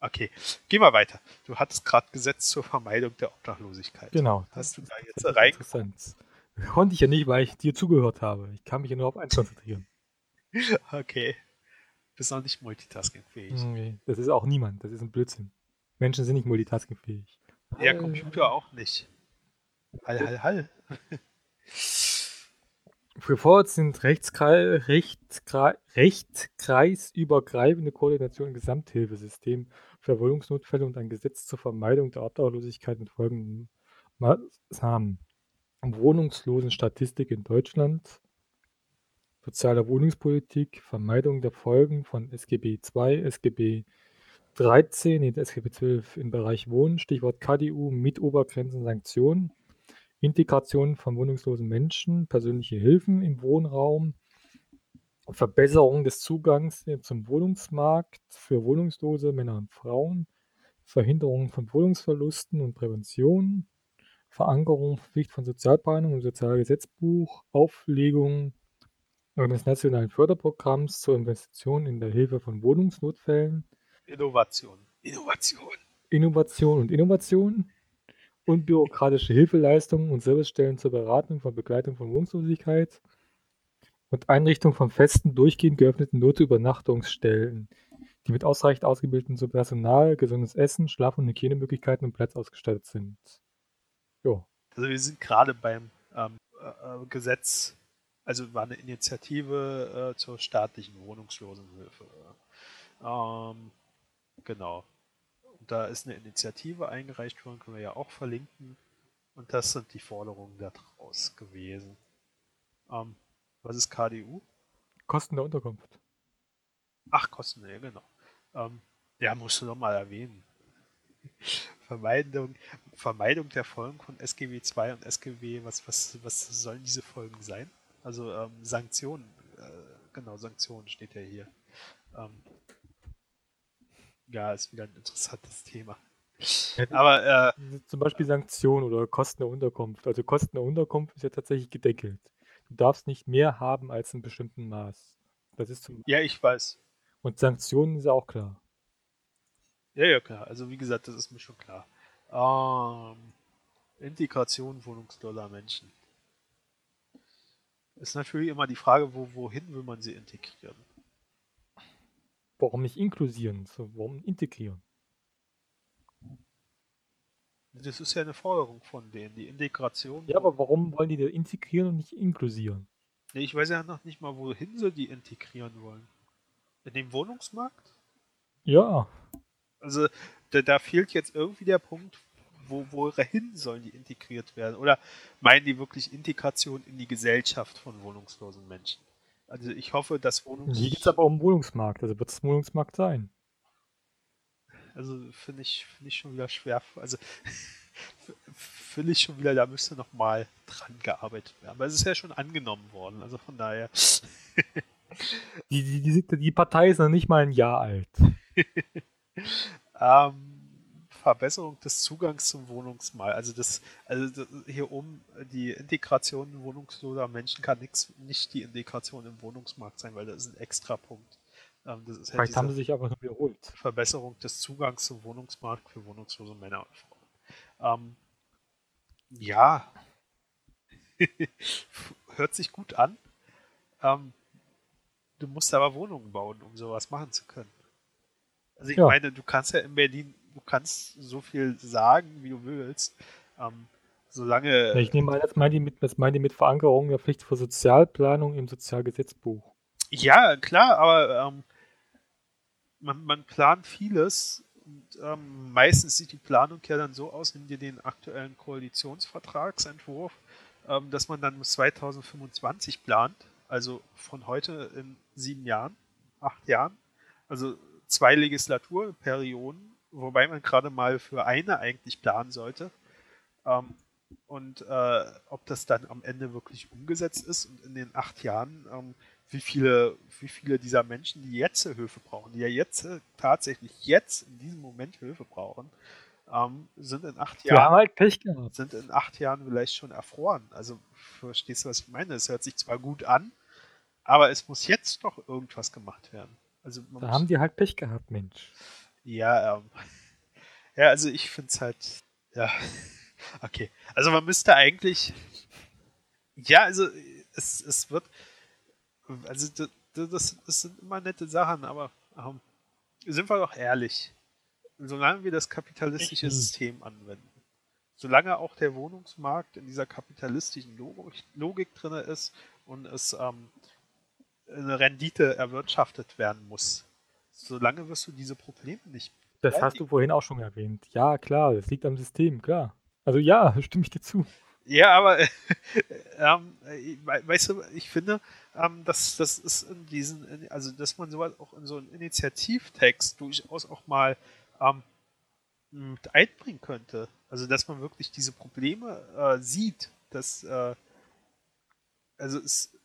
okay, gehen wir weiter. Du hattest gerade Gesetz zur Vermeidung der Obdachlosigkeit. Genau. Hast du da jetzt reingekommen? Konnte ich ja nicht, weil ich dir zugehört habe. Ich kann mich ja nur auf eins konzentrieren. okay. Bist auch nicht multitaskingfähig. Nee, das ist auch niemand. Das ist ein Blödsinn. Menschen sind nicht multitaskingfähig. Der hall. Computer auch nicht. Hall, hall, hall. Forward sind Rechtskreis, Rechtskreis, rechtkreisübergreifende Koordination im Gesamthilfesystem für Wohnungsnotfälle und ein Gesetz zur Vermeidung der Obdachlosigkeit mit folgenden Maßnahmen. Wohnungslosenstatistik in Deutschland, soziale Wohnungspolitik, Vermeidung der Folgen von SGB II, SGB 13, nee, SGB 12 im Bereich Wohnen, Stichwort KDU, Mitobergrenzen, Sanktionen, Integration von wohnungslosen Menschen, persönliche Hilfen im Wohnraum, Verbesserung des Zugangs zum Wohnungsmarkt für Wohnungslose Männer und Frauen, Verhinderung von Wohnungsverlusten und Prävention, Verankerung Pflicht von Sozialplanung im Sozialgesetzbuch, Auflegung eines nationalen Förderprogramms zur Investition in der Hilfe von Wohnungsnotfällen, Innovation. Innovation. Innovation und Innovation und bürokratische Hilfeleistungen und Servicestellen zur Beratung von Begleitung von Wohnungslosigkeit und Einrichtung von festen, durchgehend geöffneten Notübernachtungsstellen, die mit ausreichend ausgebildetem Personal, gesundes Essen, Schlaf- und Hygienemöglichkeiten und Platz ausgestattet sind. Jo. Also wir sind gerade beim ähm, äh, Gesetz, also war eine Initiative äh, zur staatlichen Wohnungslosenhilfe. Ähm, Genau. Da ist eine Initiative eingereicht worden, können wir ja auch verlinken. Und das sind die Forderungen daraus gewesen. Ähm, was ist KDU? Kosten der Unterkunft. Ach, Kosten, ja, genau. Ähm, ja, musst du doch mal erwähnen. Vermeidung, Vermeidung der Folgen von SGW 2 und SGW, was, was, was sollen diese Folgen sein? Also ähm, Sanktionen, äh, genau, Sanktionen steht ja hier. Ähm, ja, ist wieder ein interessantes Thema. Aber äh, zum Beispiel Sanktionen oder Kosten der Unterkunft. Also Kosten der Unterkunft ist ja tatsächlich gedeckelt. Du darfst nicht mehr haben als einen bestimmten Maß. Das ist zum Ja, ich weiß. Und Sanktionen ist ja auch klar. Ja, ja, klar. Also wie gesagt, das ist mir schon klar. Ähm, Integration wohnungsloser Menschen. Ist natürlich immer die Frage, wo, wohin will man sie integrieren? Warum nicht inklusieren? So, warum integrieren? Das ist ja eine Forderung von denen, die Integration. Ja, aber warum wollen die da integrieren und nicht inklusieren? Ich weiß ja noch nicht mal, wohin sie die integrieren wollen. In den Wohnungsmarkt? Ja. Also da, da fehlt jetzt irgendwie der Punkt, wo, wohin sollen die integriert werden? Oder meinen die wirklich Integration in die Gesellschaft von wohnungslosen Menschen? Also ich hoffe, dass Wohnungs... Hier geht es aber um Wohnungsmarkt, also wird es Wohnungsmarkt sein. Also finde ich, find ich schon wieder schwer. Also finde ich schon wieder, da müsste noch mal dran gearbeitet werden. Aber es ist ja schon angenommen worden, also von daher. die, die, die, die Partei ist noch nicht mal ein Jahr alt. ähm, Verbesserung des Zugangs zum Wohnungsmarkt. Also das, also hier oben die Integration wohnungsloser Menschen kann nix, nicht die Integration im Wohnungsmarkt sein, weil das ist ein extra Punkt. Ähm, das ist Vielleicht haben sie sich aber wiederholt. Verbesserung des Zugangs zum Wohnungsmarkt für wohnungslose Männer und Frauen. Ähm, ja, hört sich gut an. Ähm, du musst aber Wohnungen bauen, um sowas machen zu können. Also ich ja. meine, du kannst ja in Berlin, du kannst so viel sagen, wie du willst. Ähm, solange. Ich nehme an, das meint die mit, das meint mit Verankerung der Pflicht für Sozialplanung im Sozialgesetzbuch. Ja, klar, aber ähm, man, man plant vieles und ähm, meistens sieht die Planung ja dann so aus, nimm dir den aktuellen Koalitionsvertragsentwurf, ähm, dass man dann bis 2025 plant, also von heute in sieben Jahren, acht Jahren, also zwei Legislaturperioden, wobei man gerade mal für eine eigentlich planen sollte. Ähm, und äh, ob das dann am Ende wirklich umgesetzt ist und in den acht Jahren ähm, wie viele, wie viele dieser Menschen, die jetzt Hilfe brauchen, die ja jetzt äh, tatsächlich jetzt in diesem Moment Hilfe brauchen, ähm, sind in acht Jahren. halt Pech gehabt. Sind in acht Jahren vielleicht schon erfroren. Also verstehst du, was ich meine? Es hört sich zwar gut an, aber es muss jetzt doch irgendwas gemacht werden. Also da haben die halt Pech gehabt, Mensch. Ja, ähm, ja, also ich finde es halt, ja, okay. Also man müsste eigentlich, ja, also es, es wird, also das, das, das sind immer nette Sachen, aber ähm, sind wir doch ehrlich. Solange wir das kapitalistische System anwenden, solange auch der Wohnungsmarkt in dieser kapitalistischen Logik, Logik drin ist und es ähm, eine Rendite erwirtschaftet werden muss, solange wirst du diese Probleme nicht. Das hast du vorhin auch schon erwähnt. Ja, klar, das liegt am System, klar. Also ja, stimme ich dir zu. Ja, aber ähm, weißt du, ich finde, ähm, dass das ist in diesen, also dass man sowas auch in so einen Initiativtext durchaus auch mal ähm, mit einbringen könnte. Also dass man wirklich diese Probleme äh, sieht, dass äh, also es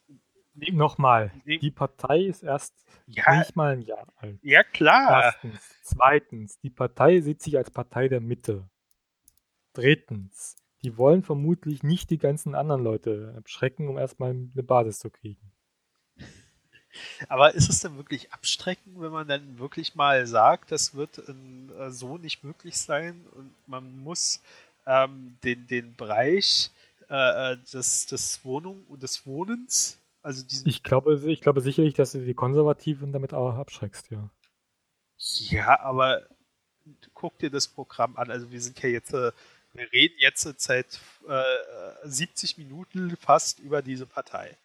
Nochmal, die Partei ist erst ja, nicht mal ein Jahr alt. Ja, klar. Erstens. Zweitens, die Partei sieht sich als Partei der Mitte. Drittens, die wollen vermutlich nicht die ganzen anderen Leute abschrecken, um erstmal eine Basis zu kriegen. Aber ist es denn wirklich abstreckend, wenn man dann wirklich mal sagt, das wird in, äh, so nicht möglich sein und man muss ähm, den, den Bereich äh, äh des, des, Wohnung, des Wohnens, also. Ich glaube, ich glaube sicherlich, dass du die Konservativen damit auch abschreckst, ja. Ja, aber guck dir das Programm an. Also wir sind ja jetzt äh, wir reden jetzt seit äh, 70 Minuten fast über diese Partei.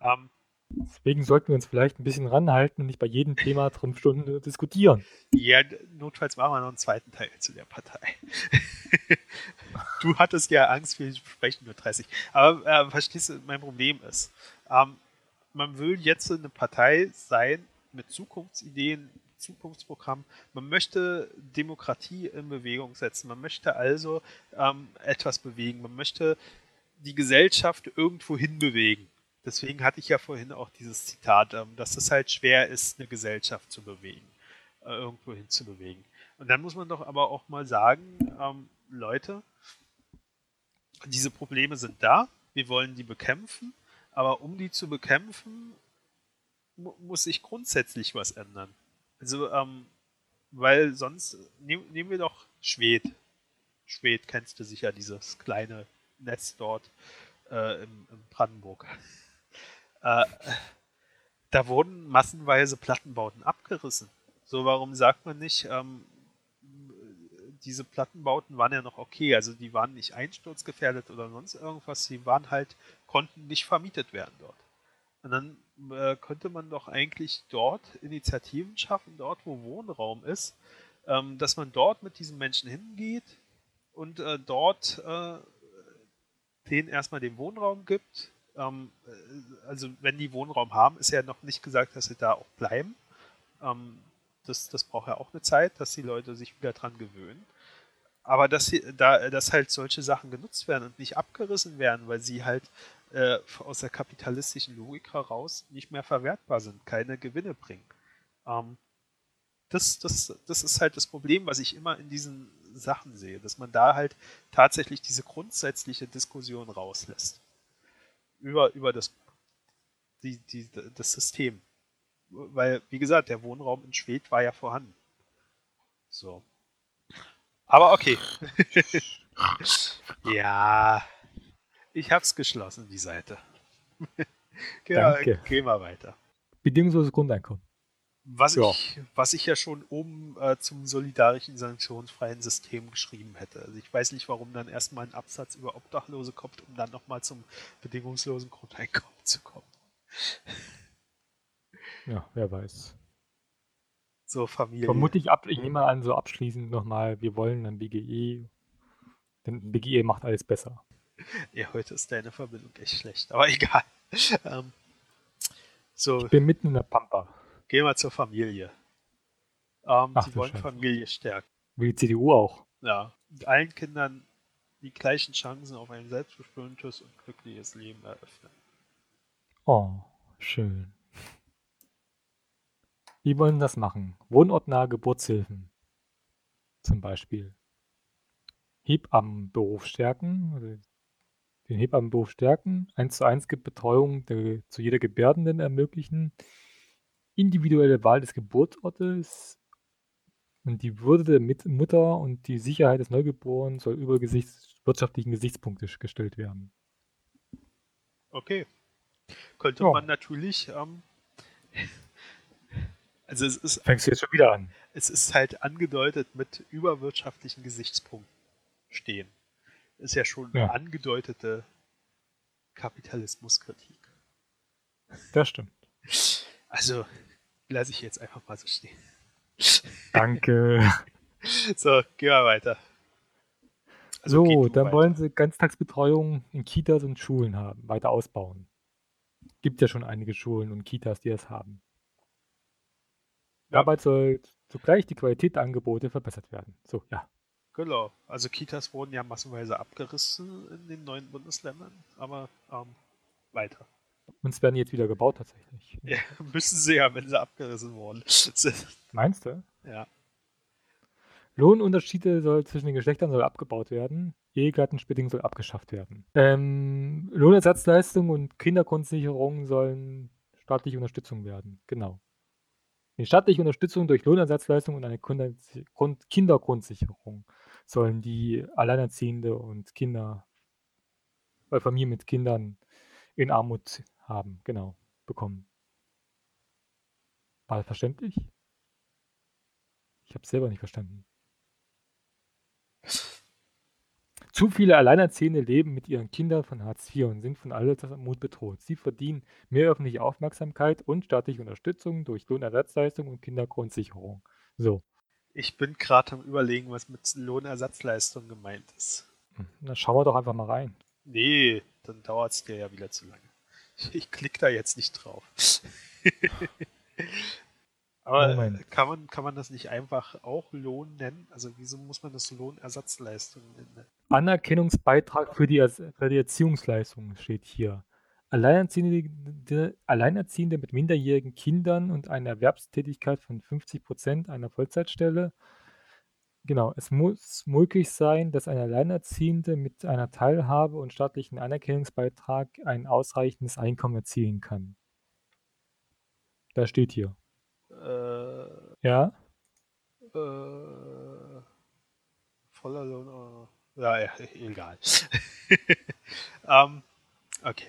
Ähm, Deswegen sollten wir uns vielleicht ein bisschen ranhalten und nicht bei jedem Thema fünf Stunden diskutieren. Ja, notfalls machen wir noch einen zweiten Teil zu der Partei. du hattest ja Angst, wir sprechen nur 30. Aber äh, verstehst du, mein Problem ist, ähm, man will jetzt eine Partei sein mit Zukunftsideen, Zukunftsprogramm. Man möchte Demokratie in Bewegung setzen. Man möchte also ähm, etwas bewegen. Man möchte die Gesellschaft irgendwo hinbewegen. Deswegen hatte ich ja vorhin auch dieses Zitat, ähm, dass es halt schwer ist, eine Gesellschaft zu bewegen, äh, irgendwo hin zu bewegen. Und dann muss man doch aber auch mal sagen, ähm, Leute, diese Probleme sind da, wir wollen die bekämpfen, aber um die zu bekämpfen, mu muss sich grundsätzlich was ändern. Also, ähm, weil sonst, nehm, nehmen wir doch Schwed. Schwed kennst du sicher, dieses kleine Netz dort äh, im, im Brandenburg. Äh, da wurden massenweise Plattenbauten abgerissen. So, warum sagt man nicht, ähm, diese Plattenbauten waren ja noch okay, also die waren nicht einsturzgefährdet oder sonst irgendwas, die waren halt, konnten nicht vermietet werden dort. Und dann äh, könnte man doch eigentlich dort Initiativen schaffen, dort wo Wohnraum ist, ähm, dass man dort mit diesen Menschen hingeht und äh, dort äh, denen erstmal den Wohnraum gibt. Ähm, äh, also wenn die Wohnraum haben, ist ja noch nicht gesagt, dass sie da auch bleiben. Ähm, das, das braucht ja auch eine Zeit, dass die Leute sich wieder dran gewöhnen. Aber dass, da, dass halt solche Sachen genutzt werden und nicht abgerissen werden, weil sie halt äh, aus der kapitalistischen Logik heraus nicht mehr verwertbar sind, keine Gewinne bringen. Ähm, das, das, das ist halt das Problem, was ich immer in diesen Sachen sehe, dass man da halt tatsächlich diese grundsätzliche Diskussion rauslässt. Über, über das, die, die, das System. Weil, wie gesagt, der Wohnraum in Schwed war ja vorhanden. So. Aber okay. ja, ich hab's geschlossen, die Seite. Danke. Gehen wir weiter. Bedingungsloses Grundeinkommen. Was, ja. ich, was ich ja schon oben äh, zum solidarischen, sanktionsfreien System geschrieben hätte. Also ich weiß nicht, warum dann erstmal ein Absatz über Obdachlose kommt, um dann nochmal zum bedingungslosen Grundeinkommen zu kommen. Ja, wer weiß. So Familie. Vermutlich, ab, ich nehme an, so abschließend nochmal, wir wollen ein BGE, denn BGE macht alles besser. Ja, heute ist deine Verbindung echt schlecht, aber egal. Ähm, so. Ich bin mitten in der Pampa. Gehen wir zur Familie. Ähm, Ach, sie wollen Scheiße. Familie stärken. Wie die CDU auch. Ja. Und allen Kindern die gleichen Chancen auf ein selbstbestimmtes und glückliches Leben eröffnen. Oh, schön. Wie wollen das machen? Wohnortnahe Geburtshilfen. Zum Beispiel. Hebammenberuf stärken, also den Hebammenberuf stärken, 1 zu 1 Betreuung der, zu jeder Gebärdenden ermöglichen, individuelle Wahl des Geburtsortes und die Würde der Mutter und die Sicherheit des Neugeborenen soll über Gesichts wirtschaftlichen Gesichtspunkte gestellt werden. Okay. Könnte ja. man natürlich. Ähm, also es ist. Fängst du jetzt schon wieder an? Es ist halt angedeutet mit überwirtschaftlichen Gesichtspunkten stehen. Ist ja schon ja. angedeutete Kapitalismuskritik. Das stimmt. Also, lasse ich jetzt einfach mal so stehen. Danke. so, gehen wir weiter. Also so, dann weiter. wollen sie Ganztagsbetreuung in Kitas und Schulen haben, weiter ausbauen. Gibt ja schon einige Schulen und Kitas, die das haben. Dabei soll zugleich die Qualität der Angebote verbessert werden. So, ja. Genau. Also Kitas wurden ja massenweise abgerissen in den neuen Bundesländern, aber ähm, weiter. Und es werden jetzt wieder gebaut tatsächlich. Ja, müssen sie ja, wenn sie abgerissen wurden. Meinst du? Ja. Lohnunterschiede soll zwischen den Geschlechtern soll abgebaut werden. Ehegattensplitting soll abgeschafft werden. Ähm, Lohnersatzleistung und Kindergrundsicherung sollen staatliche Unterstützung werden. Genau. Die staatliche Unterstützung durch Lohnersatzleistung und eine Kindergrundsicherung sollen die Alleinerziehende und Kinder, bei Familien mit Kindern in Armut haben, genau, bekommen. War das verständlich? Ich habe es selber nicht verstanden. Zu viele Alleinerziehende leben mit ihren Kindern von Hartz IV und sind von Altersarmut bedroht. Sie verdienen mehr öffentliche Aufmerksamkeit und staatliche Unterstützung durch Lohnersatzleistung und Kindergrundsicherung. So. Ich bin gerade am Überlegen, was mit Lohnersatzleistung gemeint ist. Hm, na, schauen wir doch einfach mal rein. Nee, dann dauert es dir ja wieder zu lange. Ich klicke da jetzt nicht drauf. Aber Moment. kann man, kann man das nicht einfach auch Lohn nennen? Also wieso muss man das Lohnersatzleistung nennen? Anerkennungsbeitrag für die, für die Erziehungsleistung steht hier. Alleinerziehende, Alleinerziehende mit minderjährigen Kindern und einer Erwerbstätigkeit von 50 Prozent einer Vollzeitstelle Genau, es muss möglich sein, dass eine Alleinerziehende mit einer Teilhabe und staatlichen Anerkennungsbeitrag ein ausreichendes Einkommen erzielen kann. Da steht hier. Äh Ja. Äh, voller Lohn. Äh, ja, ja, egal. ähm, okay.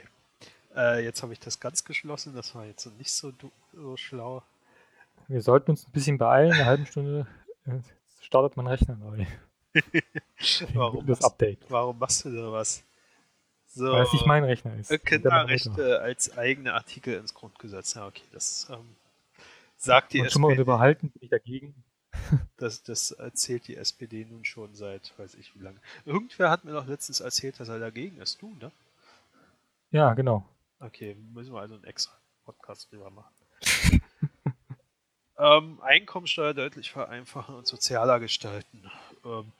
Äh, jetzt habe ich das ganz geschlossen. Das war jetzt nicht so, so schlau. Wir sollten uns ein bisschen beeilen. Eine halbe Stunde äh, startet mein Rechner neu. warum, das Update. warum machst du da was? So, Weil es nicht mein Rechner ist. Kinderrechte als eigene Artikel ins Grundgesetz. Ja, okay, das ähm, sagt die Und SPD. schon mal unterhalten, bin ich dagegen. Das, das erzählt die SPD nun schon seit weiß ich wie lange. Irgendwer hat mir doch letztens erzählt, dass er dagegen ist. Du, ne? Ja, genau. Okay, müssen wir also einen extra Podcast drüber machen. ähm, Einkommensteuer deutlich vereinfachen und sozialer gestalten. Ähm,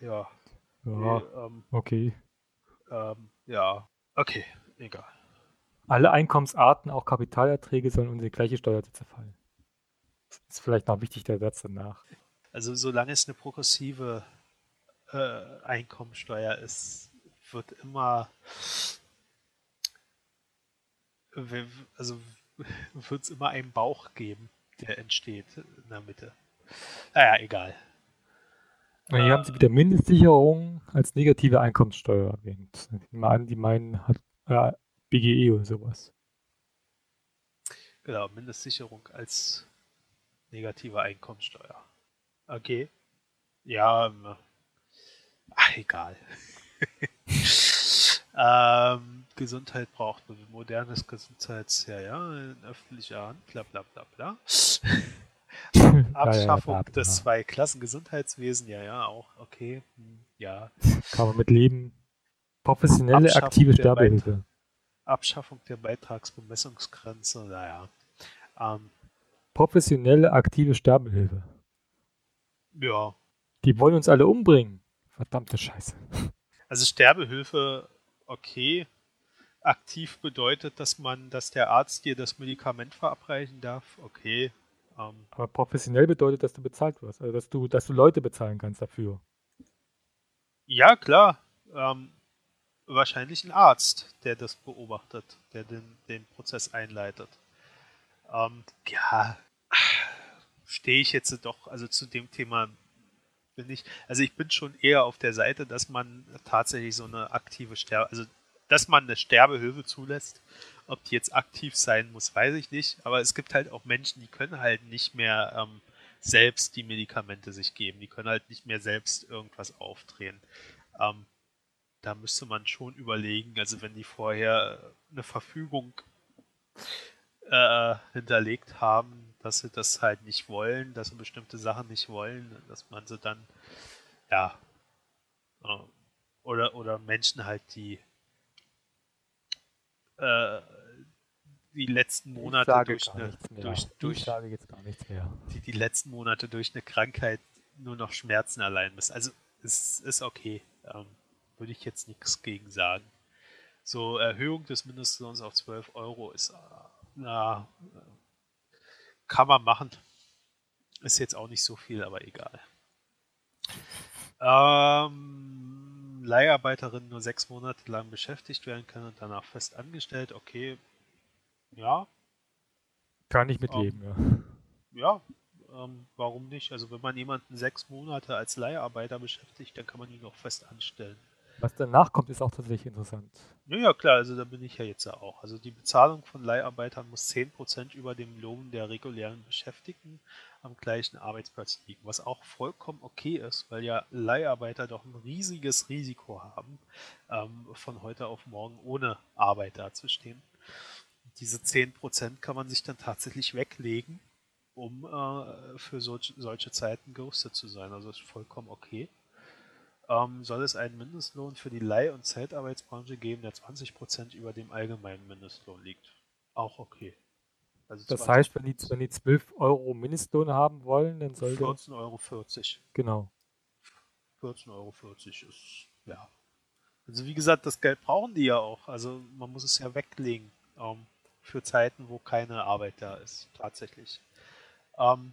ja. Ja, okay. Ähm, okay. Ähm, ja, okay, egal. Alle Einkommensarten, auch Kapitalerträge, sollen unter die gleiche Steuersätze fallen. Das ist vielleicht noch wichtig, der Satz danach. Also solange es eine progressive äh, Einkommensteuer ist, wird immer also wird es immer einen Bauch geben, der entsteht in der Mitte. Naja, egal. hier äh, haben sie wieder Mindestsicherung als negative Einkommenssteuer erwähnt. Ich nehme an, die meinen hat, äh, BGE oder sowas. Genau, Mindestsicherung als negative Einkommenssteuer. Okay. Ja, ähm, ach, egal. ähm, Gesundheit braucht ein modernes Gesundheits, ja, ja, in öffentlicher Hand, bla bla bla bla. Abschaffung ja, ja, des Zwei-Klassen-Gesundheitswesen, ja, ja, auch, okay, hm, ja. Kann man mit leben. Professionelle aktive Sterbehilfe. Abschaffung der Beitragsbemessungsgrenze, naja. Ähm, Professionelle aktive Sterbehilfe. Ja. Die wollen uns alle umbringen. Verdammte Scheiße. Also Sterbehilfe, okay. Aktiv bedeutet, dass man, dass der Arzt dir das Medikament verabreichen darf, okay. Ähm, Aber professionell bedeutet, dass du bezahlt wirst, also dass du, dass du Leute bezahlen kannst dafür. Ja, klar. Ähm, wahrscheinlich ein Arzt, der das beobachtet, der den, den Prozess einleitet. Ähm, ja, stehe ich jetzt doch, also zu dem Thema bin ich, also ich bin schon eher auf der Seite, dass man tatsächlich so eine aktive Sterbe, also dass man eine Sterbehilfe zulässt. Ob die jetzt aktiv sein muss, weiß ich nicht. Aber es gibt halt auch Menschen, die können halt nicht mehr ähm, selbst die Medikamente sich geben. Die können halt nicht mehr selbst irgendwas aufdrehen. Ähm, da müsste man schon überlegen, also wenn die vorher eine Verfügung äh, hinterlegt haben, dass sie das halt nicht wollen, dass sie bestimmte Sachen nicht wollen, dass man sie dann, ja, äh, oder, oder Menschen halt, die äh, die letzten Monate durch eine, durch, durch, Die, die letzten Monate durch eine Krankheit nur noch Schmerzen allein müssen. Also es ist okay. Ähm, würde ich jetzt nichts gegen sagen. So Erhöhung des Mindestlohns auf 12 Euro ist äh, na, kann man machen. Ist jetzt auch nicht so viel, aber egal. Ähm, Leiharbeiterin nur sechs Monate lang beschäftigt werden können und danach fest angestellt. Okay, ja. Kann ich mitleben, ähm, ja. Ja, ähm, warum nicht? Also wenn man jemanden sechs Monate als Leiharbeiter beschäftigt, dann kann man ihn auch fest anstellen. Was danach kommt, ist auch tatsächlich interessant. Ja, ja, klar, also da bin ich ja jetzt auch. Also die Bezahlung von Leiharbeitern muss 10% über dem Lohn der regulären Beschäftigten am gleichen Arbeitsplatz liegen, was auch vollkommen okay ist, weil ja Leiharbeiter doch ein riesiges Risiko haben, ähm, von heute auf morgen ohne Arbeit dazustehen. Diese 10% kann man sich dann tatsächlich weglegen, um äh, für solch, solche Zeiten gerüstet zu sein. Also ist vollkommen okay ähm, soll es einen Mindestlohn für die Leih- und Zeitarbeitsbranche geben, der 20% über dem allgemeinen Mindestlohn liegt. Auch okay. Also das heißt, wenn die, wenn die 12 Euro Mindestlohn haben wollen, dann sollte... 14,40 Euro. Genau. 14,40 Euro ist, ja. Also wie gesagt, das Geld brauchen die ja auch. Also man muss es ja weglegen ähm, für Zeiten, wo keine Arbeit da ist, tatsächlich. Ähm,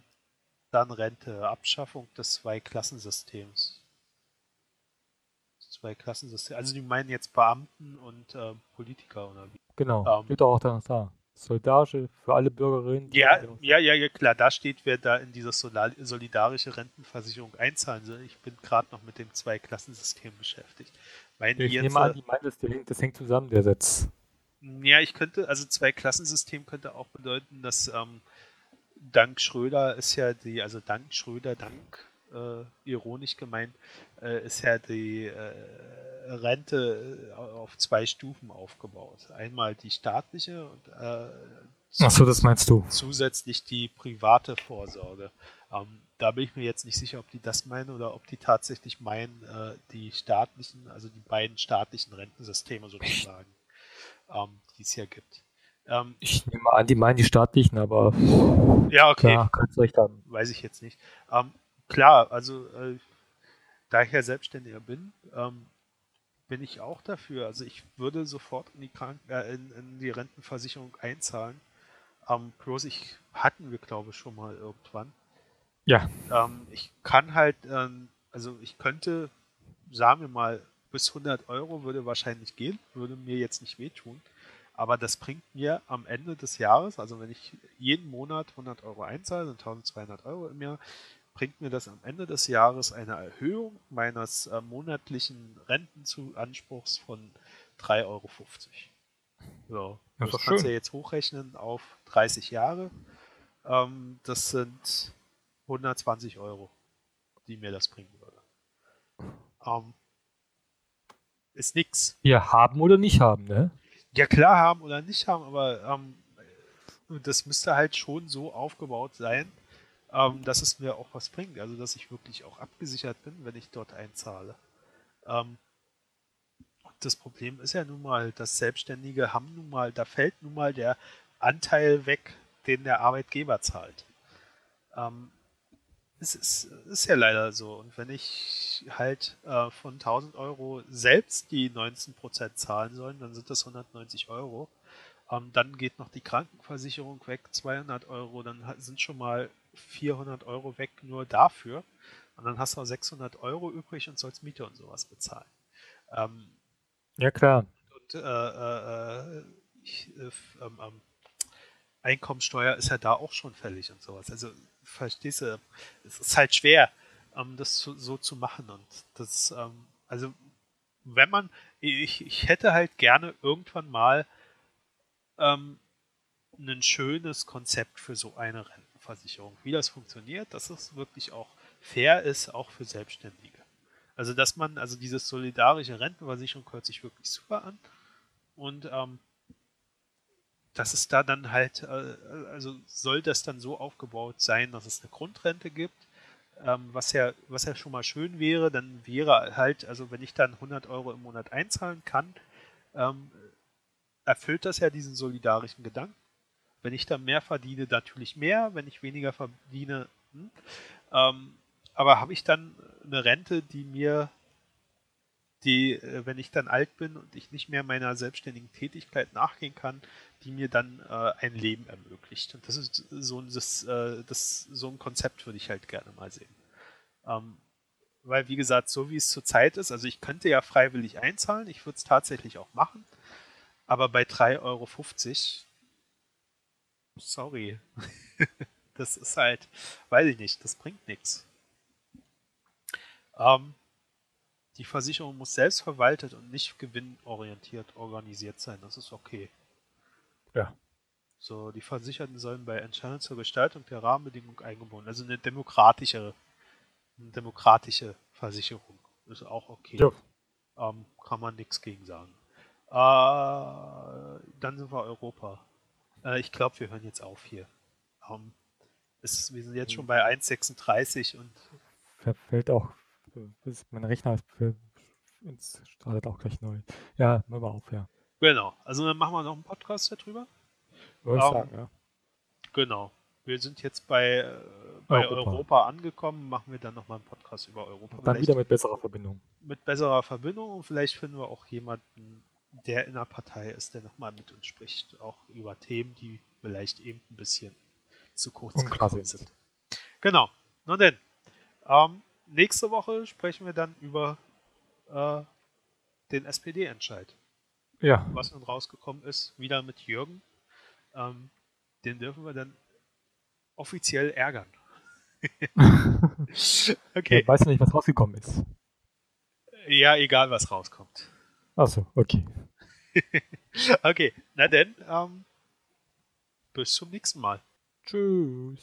dann Rente, Abschaffung des Zweiklassensystems zwei Klassensysteme. Also die meinen jetzt Beamten und äh, Politiker oder wie? Genau, ähm, steht auch da, da. solidarische für alle Bürgerinnen. Ja, ja, ja, ja, klar, da steht, wer da in diese solidarische Rentenversicherung einzahlen soll. Ich bin gerade noch mit dem Zweiklassensystem beschäftigt. Meine ich nehme an, die meint, das, das hängt zusammen, der Satz. Ja, ich könnte, also Zweiklassensystem könnte auch bedeuten, dass ähm, dank Schröder ist ja die, also dank Schröder, dank äh, ironisch gemeint, äh, ist ja die äh, Rente äh, auf zwei Stufen aufgebaut. Einmal die staatliche und äh, Ach so, das meinst du. Zusätzlich die private Vorsorge. Ähm, da bin ich mir jetzt nicht sicher, ob die das meinen oder ob die tatsächlich meinen, äh, die staatlichen, also die beiden staatlichen Rentensysteme sozusagen, ähm, die es hier gibt. Ähm, ich nehme an, die meinen die staatlichen, aber ja, okay. Klar, kannst recht haben. Weiß ich jetzt nicht. Ähm, klar, also äh, da ich ja Selbstständiger bin, ähm, bin ich auch dafür. Also ich würde sofort in die, Kranken äh, in, in, die Rentenversicherung einzahlen. Ähm, bloß ich hatten wir, glaube ich, schon mal irgendwann. Ja. Ähm, ich kann halt, ähm, also ich könnte, sagen wir mal, bis 100 Euro würde wahrscheinlich gehen, würde mir jetzt nicht wehtun. Aber das bringt mir am Ende des Jahres, also wenn ich jeden Monat 100 Euro einzahle, sind 1200 Euro im Jahr, bringt mir das am Ende des Jahres eine Erhöhung meines äh, monatlichen Rentenanspruchs von 3,50 Euro. So, das, das kannst du ja jetzt hochrechnen auf 30 Jahre. Ähm, das sind 120 Euro, die mir das bringen würde. Ähm, ist nix. Ja, haben oder nicht haben, ne? Ja, klar haben oder nicht haben, aber ähm, das müsste halt schon so aufgebaut sein, ähm, dass es mir auch was bringt. Also, dass ich wirklich auch abgesichert bin, wenn ich dort einzahle. Ähm, das Problem ist ja nun mal, dass Selbstständige haben nun mal, da fällt nun mal der Anteil weg, den der Arbeitgeber zahlt. Ähm, es ist, ist, ja leider so. Und wenn ich halt äh, von 1000 Euro selbst die 19% zahlen soll, dann sind das 190 Euro. Ähm, dann geht noch die Krankenversicherung weg, 200 Euro, dann sind schon mal 400 Euro weg nur dafür. Und dann hast du auch 600 Euro übrig und sollst Miete und sowas bezahlen. Ähm, ja, klar. Und äh, äh, äh ich, äh, ähm, ähm, Einkommensteuer ist ja da auch schon fällig und sowas. Also, verstehst du, es ist halt schwer, ähm, das so, so, zu machen. Und das, ähm, also, wenn man, ich, ich hätte halt gerne irgendwann mal ähm, ein schönes Konzept für so eine Rentenversicherung. Wie das funktioniert, dass es wirklich auch fair ist, auch für Selbstständige. Also, dass man, also diese solidarische Rentenversicherung hört sich wirklich super an. Und ähm, dass es da dann halt, äh, also soll das dann so aufgebaut sein, dass es eine Grundrente gibt, ähm, was ja, was ja schon mal schön wäre, dann wäre halt, also wenn ich dann 100 Euro im Monat einzahlen kann, ähm, erfüllt das ja diesen solidarischen Gedanken. Wenn ich dann mehr verdiene, natürlich mehr. Wenn ich weniger verdiene, hm. ähm, aber habe ich dann eine Rente, die mir, die, äh, wenn ich dann alt bin und ich nicht mehr meiner selbstständigen Tätigkeit nachgehen kann, die mir dann äh, ein Leben ermöglicht. Und das ist so, das, äh, das, so ein Konzept würde ich halt gerne mal sehen. Ähm, weil, wie gesagt, so wie es zurzeit ist, also ich könnte ja freiwillig einzahlen, ich würde es tatsächlich auch machen, aber bei 3,50 Euro, sorry, das ist halt, weiß ich nicht, das bringt nichts. Ähm, die Versicherung muss selbst verwaltet und nicht gewinnorientiert organisiert sein. Das ist okay. Ja. So, die Versicherten sollen bei Entscheidungen zur Gestaltung der Rahmenbedingungen eingebunden. Also eine demokratische, eine demokratische Versicherung. Ist auch okay. Ja. Ähm, kann man nichts gegen sagen. Äh, dann sind wir Europa. Äh, ich glaube, wir hören jetzt auf hier. Ähm, ist, wir sind jetzt schon bei 1,36 und. Verfällt auch. Mein Rechner startet auch gleich neu. Ja, machen wir auf, ja. Genau. Also dann machen wir noch einen Podcast darüber. Würde um, sagen, ja. Genau. Wir sind jetzt bei, äh, bei Europa. Europa. angekommen, machen wir dann nochmal einen Podcast über Europa. Und dann vielleicht wieder mit besserer Verbindung. Mit besserer Verbindung und vielleicht finden wir auch jemanden, der in der Partei ist, der nochmal mit uns spricht, auch über Themen, die vielleicht eben ein bisschen zu kurz gekommen sind. Genau. Nun denn, ähm, nächste Woche sprechen wir dann über äh, den SPD-Entscheid. Ja. Was nun rausgekommen ist, wieder mit Jürgen. ähm, den dürfen wir dann offiziell ärgern. okay. Ich weiß nicht, was rausgekommen ist. Ja, egal, was rauskommt. Achso, okay. okay, na denn, ähm, bis zum nächsten Mal. Tschüss.